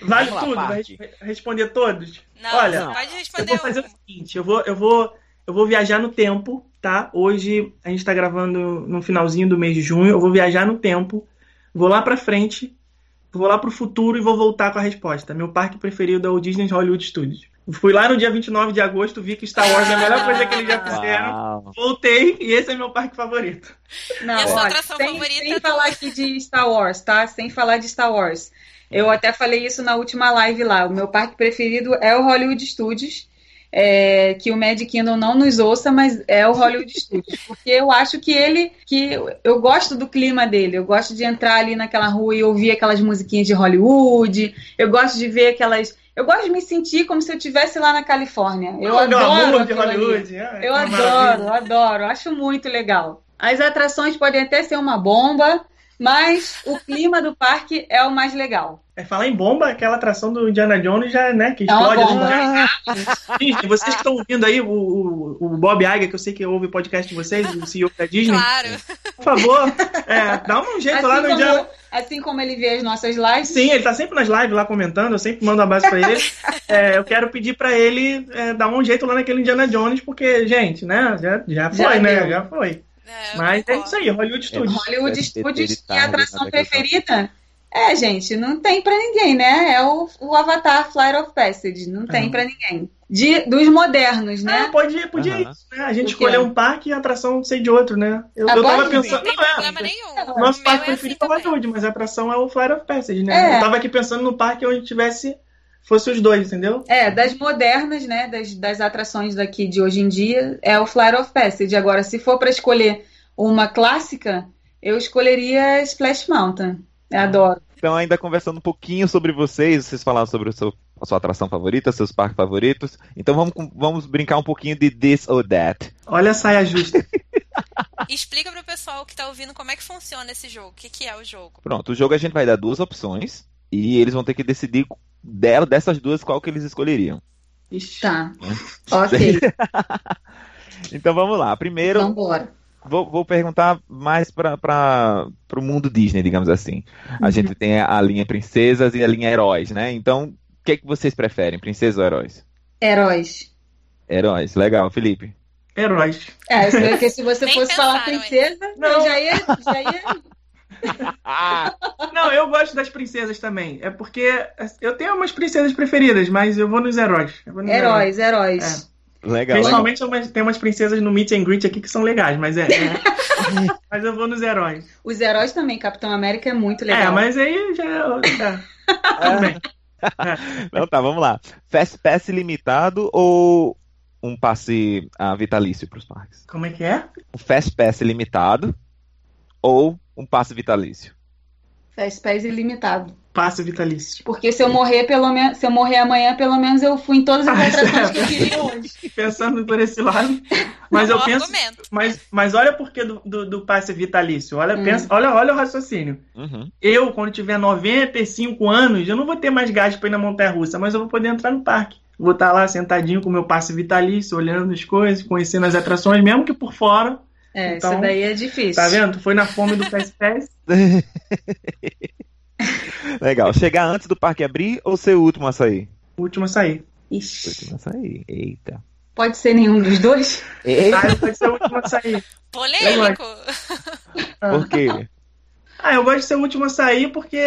Vale lá, tudo? Vai responder todos? Não, Olha, pode responder. Eu vou fazer o seguinte: eu vou, eu vou, eu vou viajar no tempo, tá? Hoje a gente tá gravando no finalzinho do mês de junho. Eu vou viajar no tempo, vou lá pra frente, vou lá pro futuro e vou voltar com a resposta. Meu parque preferido é o Disney Hollywood Studios. Fui lá no dia 29 de agosto, vi que Star Wars é a melhor coisa que eles já fizeram. Uau. Voltei e esse é meu parque favorito. Não, e a sua atração sem, favorita? Sem falar aqui de Star Wars, tá? Sem falar de Star Wars. Eu até falei isso na última live lá. O meu parque preferido é o Hollywood Studios. É, que o Mad Kingdom não nos ouça, mas é o Hollywood Studios, porque eu acho que ele, que eu gosto do clima dele, eu gosto de entrar ali naquela rua e ouvir aquelas musiquinhas de Hollywood, eu gosto de ver aquelas, eu gosto de me sentir como se eu estivesse lá na Califórnia. Eu oh, adoro de Hollywood. É, eu adoro, maravilha. adoro, acho muito legal. As atrações podem até ser uma bomba, mas o clima do parque é o mais legal. É, falar em bomba, aquela atração do Indiana Jones já, né, que explode. É bomba. Gente, vocês que estão ouvindo aí, o, o, o, Bob Iger, que eu sei que ouve o podcast de vocês, o CEO da Disney. Claro. Por favor, é, dá um jeito assim lá no como, Indiana... Assim como ele vê as nossas lives. Sim, ele tá sempre nas lives lá comentando, eu sempre mando um abraço pra ele. é, eu quero pedir pra ele é, dar um jeito lá naquele Indiana Jones, porque, gente, né, já, já foi, já né, deu. já foi. É, Mas é isso aí, Hollywood Studios. Hollywood Studios e a atração preferida? É, gente, não tem para ninguém, né? É o, o Avatar Flight of Passage, não tem uhum. para ninguém. De, dos modernos, né? Ah, pode, podia uhum. isso, né? A gente escolher um parque e a atração ser de outro, né? Eu, ah, eu tava pensando. Não tem não, problema é, nenhum. Nosso parque é preferido assim é Hollywood, mas a atração é o Flight of Passage, né? É. Eu tava aqui pensando no parque onde tivesse fosse os dois, entendeu? É, das modernas, né, das, das atrações daqui de hoje em dia, é o Flight of Passage. Agora, se for para escolher uma clássica, eu escolheria Splash Mountain. Eu adoro. Então, ainda conversando um pouquinho sobre vocês, vocês falaram sobre o seu, a sua atração favorita, seus parques favoritos. Então, vamos, vamos brincar um pouquinho de this or that. Olha a saia justa. Explica para o pessoal que está ouvindo como é que funciona esse jogo. O que, que é o jogo? Pronto, o jogo a gente vai dar duas opções e eles vão ter que decidir dela, dessas duas qual que eles escolheriam. Tá. ok. então vamos lá. Primeiro. Vamos embora vou, vou perguntar mais para o mundo Disney, digamos assim. A uhum. gente tem a linha princesas e a linha heróis, né? Então, o que, é que vocês preferem, princesas ou heróis? Heróis. Heróis, legal, Felipe. Heróis. É, porque se você fosse falar princesa, não. já ia. Já ia... não, eu gosto das princesas também. É porque eu tenho umas princesas preferidas, mas eu vou nos heróis. Vou nos heróis, heróis. heróis. É. Legal. Principalmente legal. tem umas princesas no Meet and Greet aqui que são legais, mas é. é. mas eu vou nos heróis. Os heróis também, Capitão América é muito legal. É, mas aí já. É. é. Não, tá, vamos lá. Fast Pass limitado ou um passe uh, vitalício para os parques? Como é que é? Um Fast Pass limitado ou um passe vitalício? Fast Pass ilimitado passe vitalício. Porque se eu morrer, pelo menos, se eu morrer amanhã, pelo menos eu fui em todas as atrações que eu queria hoje. Pensando por esse lado. Mas eu penso. Mas, mas olha por que do, do, do, passe vitalício. Olha, hum. pensa, olha, olha o raciocínio. Uhum. Eu, quando tiver 95 anos, eu não vou ter mais gás para ir na montanha russa, mas eu vou poder entrar no parque. Vou estar lá sentadinho com o meu passe vitalício, olhando as coisas, conhecendo as atrações, mesmo que por fora. É, então, isso daí é difícil. Tá vendo? Foi na fome do PSPS. Legal. Chegar antes do parque abrir ou ser o último a sair? O último a sair. Ixi. O último a sair. Eita. Pode ser nenhum dos dois? Eita. Ah, pode ser o último a sair. Polêmico. Por quê? Ah, eu gosto de ser o último a sair porque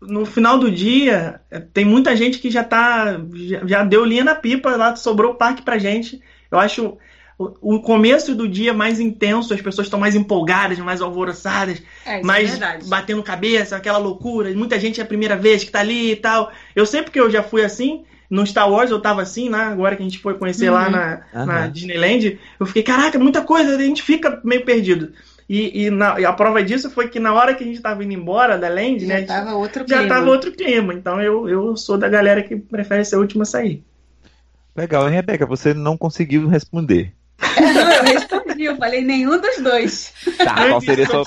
no final do dia tem muita gente que já tá já, já deu linha na pipa lá, sobrou o parque pra gente. Eu acho o, começo do dia mais intenso, as pessoas estão mais empolgadas, mais alvoroçadas, é, mais é batendo cabeça, aquela loucura. Muita gente é a primeira vez que tá ali e tal. Eu sei porque eu já fui assim. No Star Wars eu tava assim, né? Agora que a gente foi conhecer uhum. lá na, uhum. na, Disneyland, eu fiquei, caraca, muita coisa, a gente fica meio perdido. E, e, na, e, a prova disso foi que na hora que a gente tava indo embora da Land, já né? Tava outro já clima. tava outro clima. Então eu, eu sou da galera que prefere ser a última a sair. Legal, Rebeca, você não conseguiu responder. Não, eu respondi, eu falei nenhum dos dois. Tá, qual seria sua,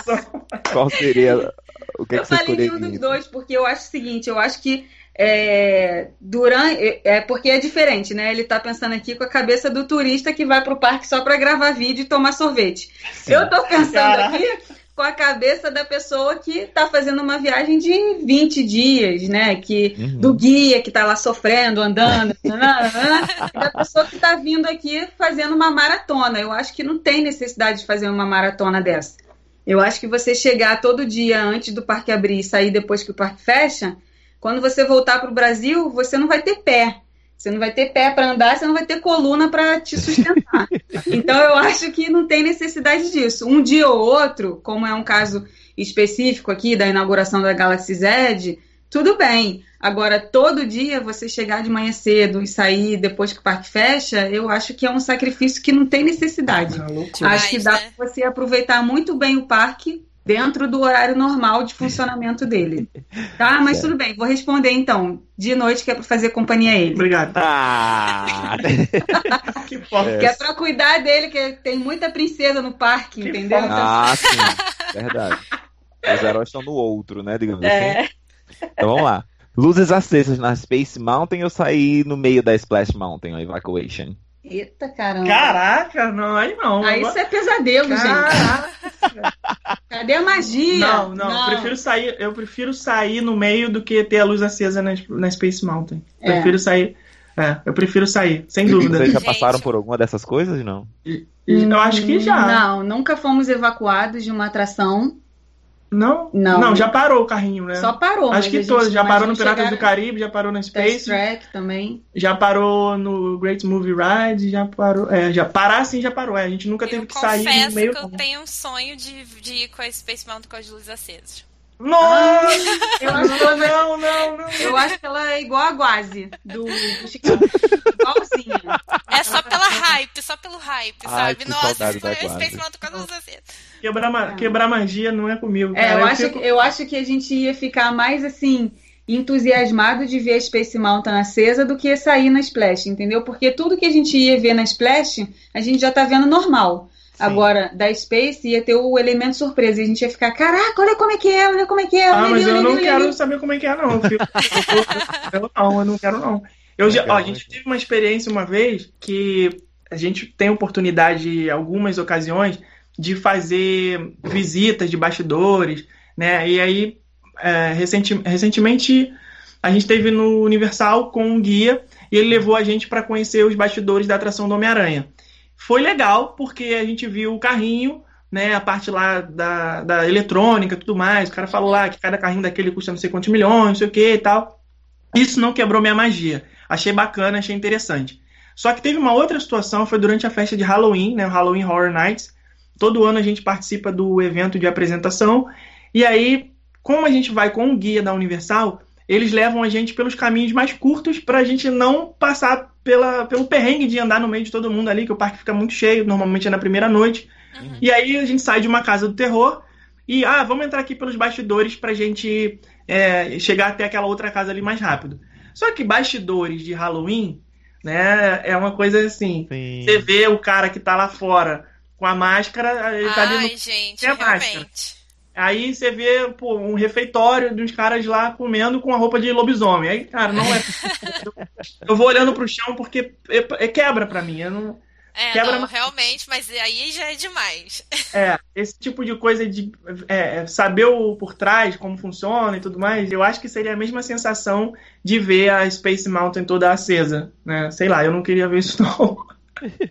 qual seria o que, eu que você falei nenhum dos dois porque eu acho o seguinte, eu acho que é, durante é, é porque é diferente, né? Ele tá pensando aqui com a cabeça do turista que vai pro parque só para gravar vídeo e tomar sorvete. Sim. Eu tô pensando Caraca. aqui com a cabeça da pessoa que está fazendo uma viagem de 20 dias, né? Que, uhum. Do guia que está lá sofrendo, andando, da pessoa que está vindo aqui fazendo uma maratona. Eu acho que não tem necessidade de fazer uma maratona dessa. Eu acho que você chegar todo dia antes do parque abrir e sair depois que o parque fecha, quando você voltar para o Brasil, você não vai ter pé. Você não vai ter pé para andar, você não vai ter coluna para te sustentar. então eu acho que não tem necessidade disso. Um dia ou outro, como é um caso específico aqui da inauguração da Galaxy Z, tudo bem. Agora, todo dia você chegar de manhã cedo e sair depois que o parque fecha, eu acho que é um sacrifício que não tem necessidade. É acho que dá né? para você aproveitar muito bem o parque dentro do horário normal de funcionamento dele. Tá? Mas tudo bem, vou responder então. De noite que é para fazer companhia a ele. Obrigado. Ah. que é. que é para cuidar dele, que tem muita princesa no parque, que entendeu? Ah, sim. Verdade. Os heróis estão no outro, né? Digamos é. assim. Então vamos lá. Luzes acesas na Space Mountain ou sair no meio da Splash Mountain, a Evacuation? Eita caramba. Caraca, não, aí não. Aí isso é pesadelo, Caraca. gente. Cadê a magia? Não, não, não, Eu prefiro sair, eu prefiro sair no meio do que ter a luz acesa na, na Space Mountain. É. Prefiro sair. É, eu prefiro sair, sem dúvida. Vocês já passaram por alguma dessas coisas, não? Eu acho que já. Não, nunca fomos evacuados de uma atração não? Não. Não, já parou o carrinho, né? Só parou. Acho que todos. Já parou no Piratas chegar... do Caribe, já parou na Space. Track também. Já parou no Great Movie Ride, já parou. É, já parar sim já parou. É, a gente nunca eu teve que sair no meio. Eu confesso que eu tenho um sonho de, de ir com a Space Mountain com as luzes acesas. Nossa! Eu acho que ela, não, não, não. Eu acho que ela é igual a Guazi, do, do Chicão. Igualzinha. É só pela hype, só pelo hype, Ai, sabe? Nossa, foi a Space Mountain com as luzes acesas. Quebrar, é. quebrar magia não é comigo. É, eu, eu, acho, fico... eu acho que a gente ia ficar mais assim entusiasmado de ver a Space Mountain acesa do que sair na Splash, entendeu? Porque tudo que a gente ia ver na Splash, a gente já tá vendo normal. Sim. Agora, da Space ia ter o elemento surpresa. E a gente ia ficar, caraca, olha como é que é, olha como é que é. Ah, mas eu não quero saber como é que é, não. Eu, fico, eu, não, eu não quero, não. Eu já, ó, a gente teve uma experiência uma vez que a gente tem oportunidade, em algumas ocasiões, de fazer visitas de bastidores, né? E aí, é, recenti recentemente, a gente esteve no Universal com um guia e ele levou a gente para conhecer os bastidores da atração do Homem-Aranha. Foi legal, porque a gente viu o carrinho, né, a parte lá da, da eletrônica tudo mais. O cara falou lá que cada carrinho daquele custa não sei quantos milhões, não sei o que e tal. Isso não quebrou minha magia. Achei bacana, achei interessante. Só que teve uma outra situação, foi durante a festa de Halloween, né, o Halloween Horror Nights. Todo ano a gente participa do evento de apresentação. E aí, como a gente vai com um guia da Universal, eles levam a gente pelos caminhos mais curtos para a gente não passar pela, pelo perrengue de andar no meio de todo mundo ali, que o parque fica muito cheio, normalmente é na primeira noite. Uhum. E aí a gente sai de uma casa do terror e, ah, vamos entrar aqui pelos bastidores para a gente é, chegar até aquela outra casa ali mais rápido. Só que bastidores de Halloween, né, é uma coisa assim. Sim. Você vê o cara que tá lá fora com a máscara, ele tá ali no... gente, realmente. Máscara. Aí você vê pô, um refeitório de uns caras lá comendo com a roupa de lobisomem. Aí, cara, não é. eu vou olhando pro chão porque é, é quebra pra mim. Eu não. É, quebra não, realmente, mas aí já é demais. É, esse tipo de coisa de é, saber o por trás, como funciona e tudo mais, eu acho que seria a mesma sensação de ver a Space Mountain toda acesa, né? Sei lá, eu não queria ver isso não.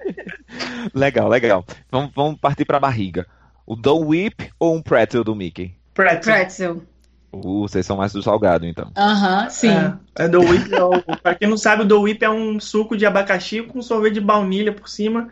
legal, legal. Vamos, vamos partir pra barriga. O Dole Whip ou um pretzel do Mickey? Pretzel. pretzel. Uh, vocês são mais do salgado, então. Aham, uh -huh, sim. É, é Dole Whip. É pra quem não sabe, o Dole Whip é um suco de abacaxi com sorvete de baunilha por cima.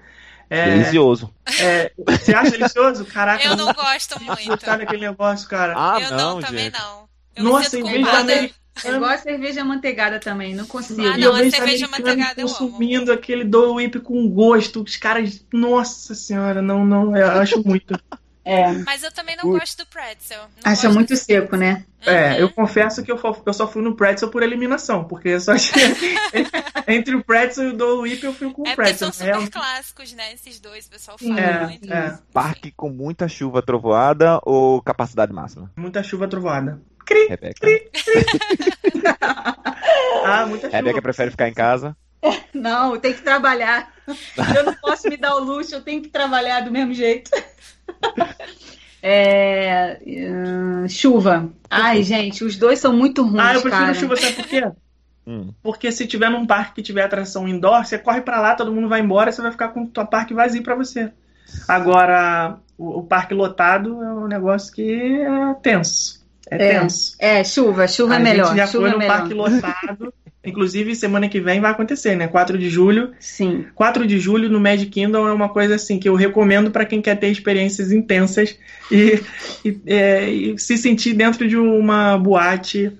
É, delicioso. É, você acha delicioso? Caraca. Eu não gosto muito. Gostar daquele negócio, cara. Ah, eu não, não também não. Eu Nossa, em vez de americano. Eu gosto de cerveja manteigada também, não consigo. Ah, não, a cerveja manteigada eu consumindo aquele Dole Whip com gosto, os caras, nossa senhora, não, não, eu acho muito. É. Mas eu também não o... gosto do pretzel. Não Acha muito seco, né? É, uhum. eu confesso que eu, eu só fui no pretzel por eliminação, porque eu só tinha... entre o pretzel e o Dole Whip eu fui com o é pretzel. São super clássicos, né? Esses dois, o pessoal fala é, muito. É. Parque com muita chuva trovoada ou capacidade máxima? Muita chuva trovoada. Cri, Rebeca. Cri, cri. ah, muita chuva. Rebeca prefere ficar em casa? Não, tem que trabalhar. Eu não posso me dar o luxo, eu tenho que trabalhar do mesmo jeito. É, uh, chuva. Ai, gente, os dois são muito ruins. Ah, eu prefiro cara. chuva, sabe por quê? Hum. Porque se tiver num parque que tiver atração indoor, você corre para lá, todo mundo vai embora, você vai ficar com o tua parque vazio para você. Agora, o, o, parque lotado é um negócio que é tenso. É, é tenso. É, chuva, chuva a é melhor. A gente já chuva foi no é parque lotado. Inclusive, semana que vem vai acontecer, né? 4 de julho. Sim. 4 de julho no Magic Kingdom é uma coisa assim que eu recomendo para quem quer ter experiências intensas e, e, é, e, se sentir dentro de uma boate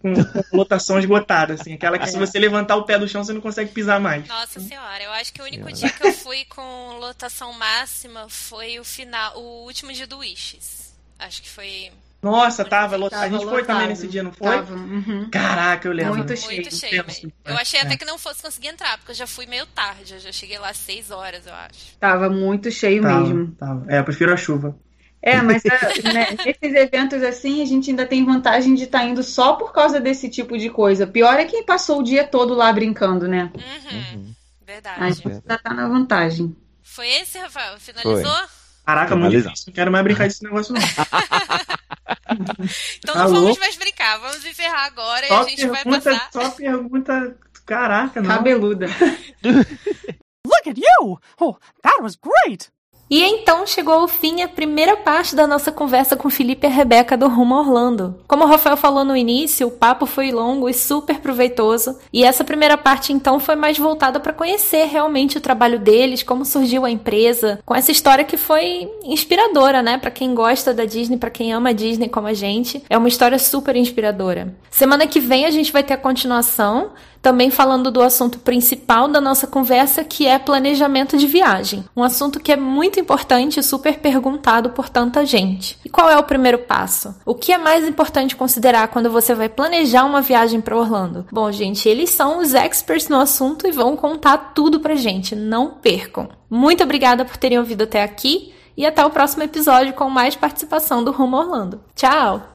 com, com lotação esgotada, assim. Aquela que se você levantar o pé do chão, você não consegue pisar mais. Nossa senhora, eu acho que o único dia que eu fui com lotação máxima foi o final, o último dia do Wishes. Acho que foi nossa, tava lotado. A gente lotado. foi também nesse dia, não foi? Tava. Uhum. Caraca, eu lembro. Muito cheio. Muito cheio eu achei é. até que não fosse conseguir entrar, porque eu já fui meio tarde. Eu já cheguei lá às 6 horas, eu acho. Tava muito cheio tava, mesmo. Tava. É, eu prefiro a chuva. É, mas né, nesses eventos assim, a gente ainda tem vantagem de estar tá indo só por causa desse tipo de coisa. Pior é quem passou o dia todo lá brincando, né? Uhum. Uhum. Verdade. A gente ainda tá na vantagem. Foi esse, Rafael? Finalizou? Foi. Caraca, muito difícil. Não quero mais brincar desse negócio, não. então não vamos mais brincar. Vamos encerrar agora só e a gente pergunta, vai passar. Só pergunta. Caraca, não. Cabeluda. Look at you! Oh, that was great! E então chegou ao fim a primeira parte da nossa conversa com Felipe e a Rebeca do Rumo Orlando. Como o Rafael falou no início, o papo foi longo e super proveitoso, e essa primeira parte então foi mais voltada para conhecer realmente o trabalho deles, como surgiu a empresa, com essa história que foi inspiradora, né, para quem gosta da Disney, para quem ama a Disney como a gente. É uma história super inspiradora. Semana que vem a gente vai ter a continuação também falando do assunto principal da nossa conversa, que é planejamento de viagem. Um assunto que é muito importante e super perguntado por tanta gente. E qual é o primeiro passo? O que é mais importante considerar quando você vai planejar uma viagem para Orlando? Bom, gente, eles são os experts no assunto e vão contar tudo pra gente. Não percam. Muito obrigada por terem ouvido até aqui e até o próximo episódio com mais participação do Rumo Orlando. Tchau!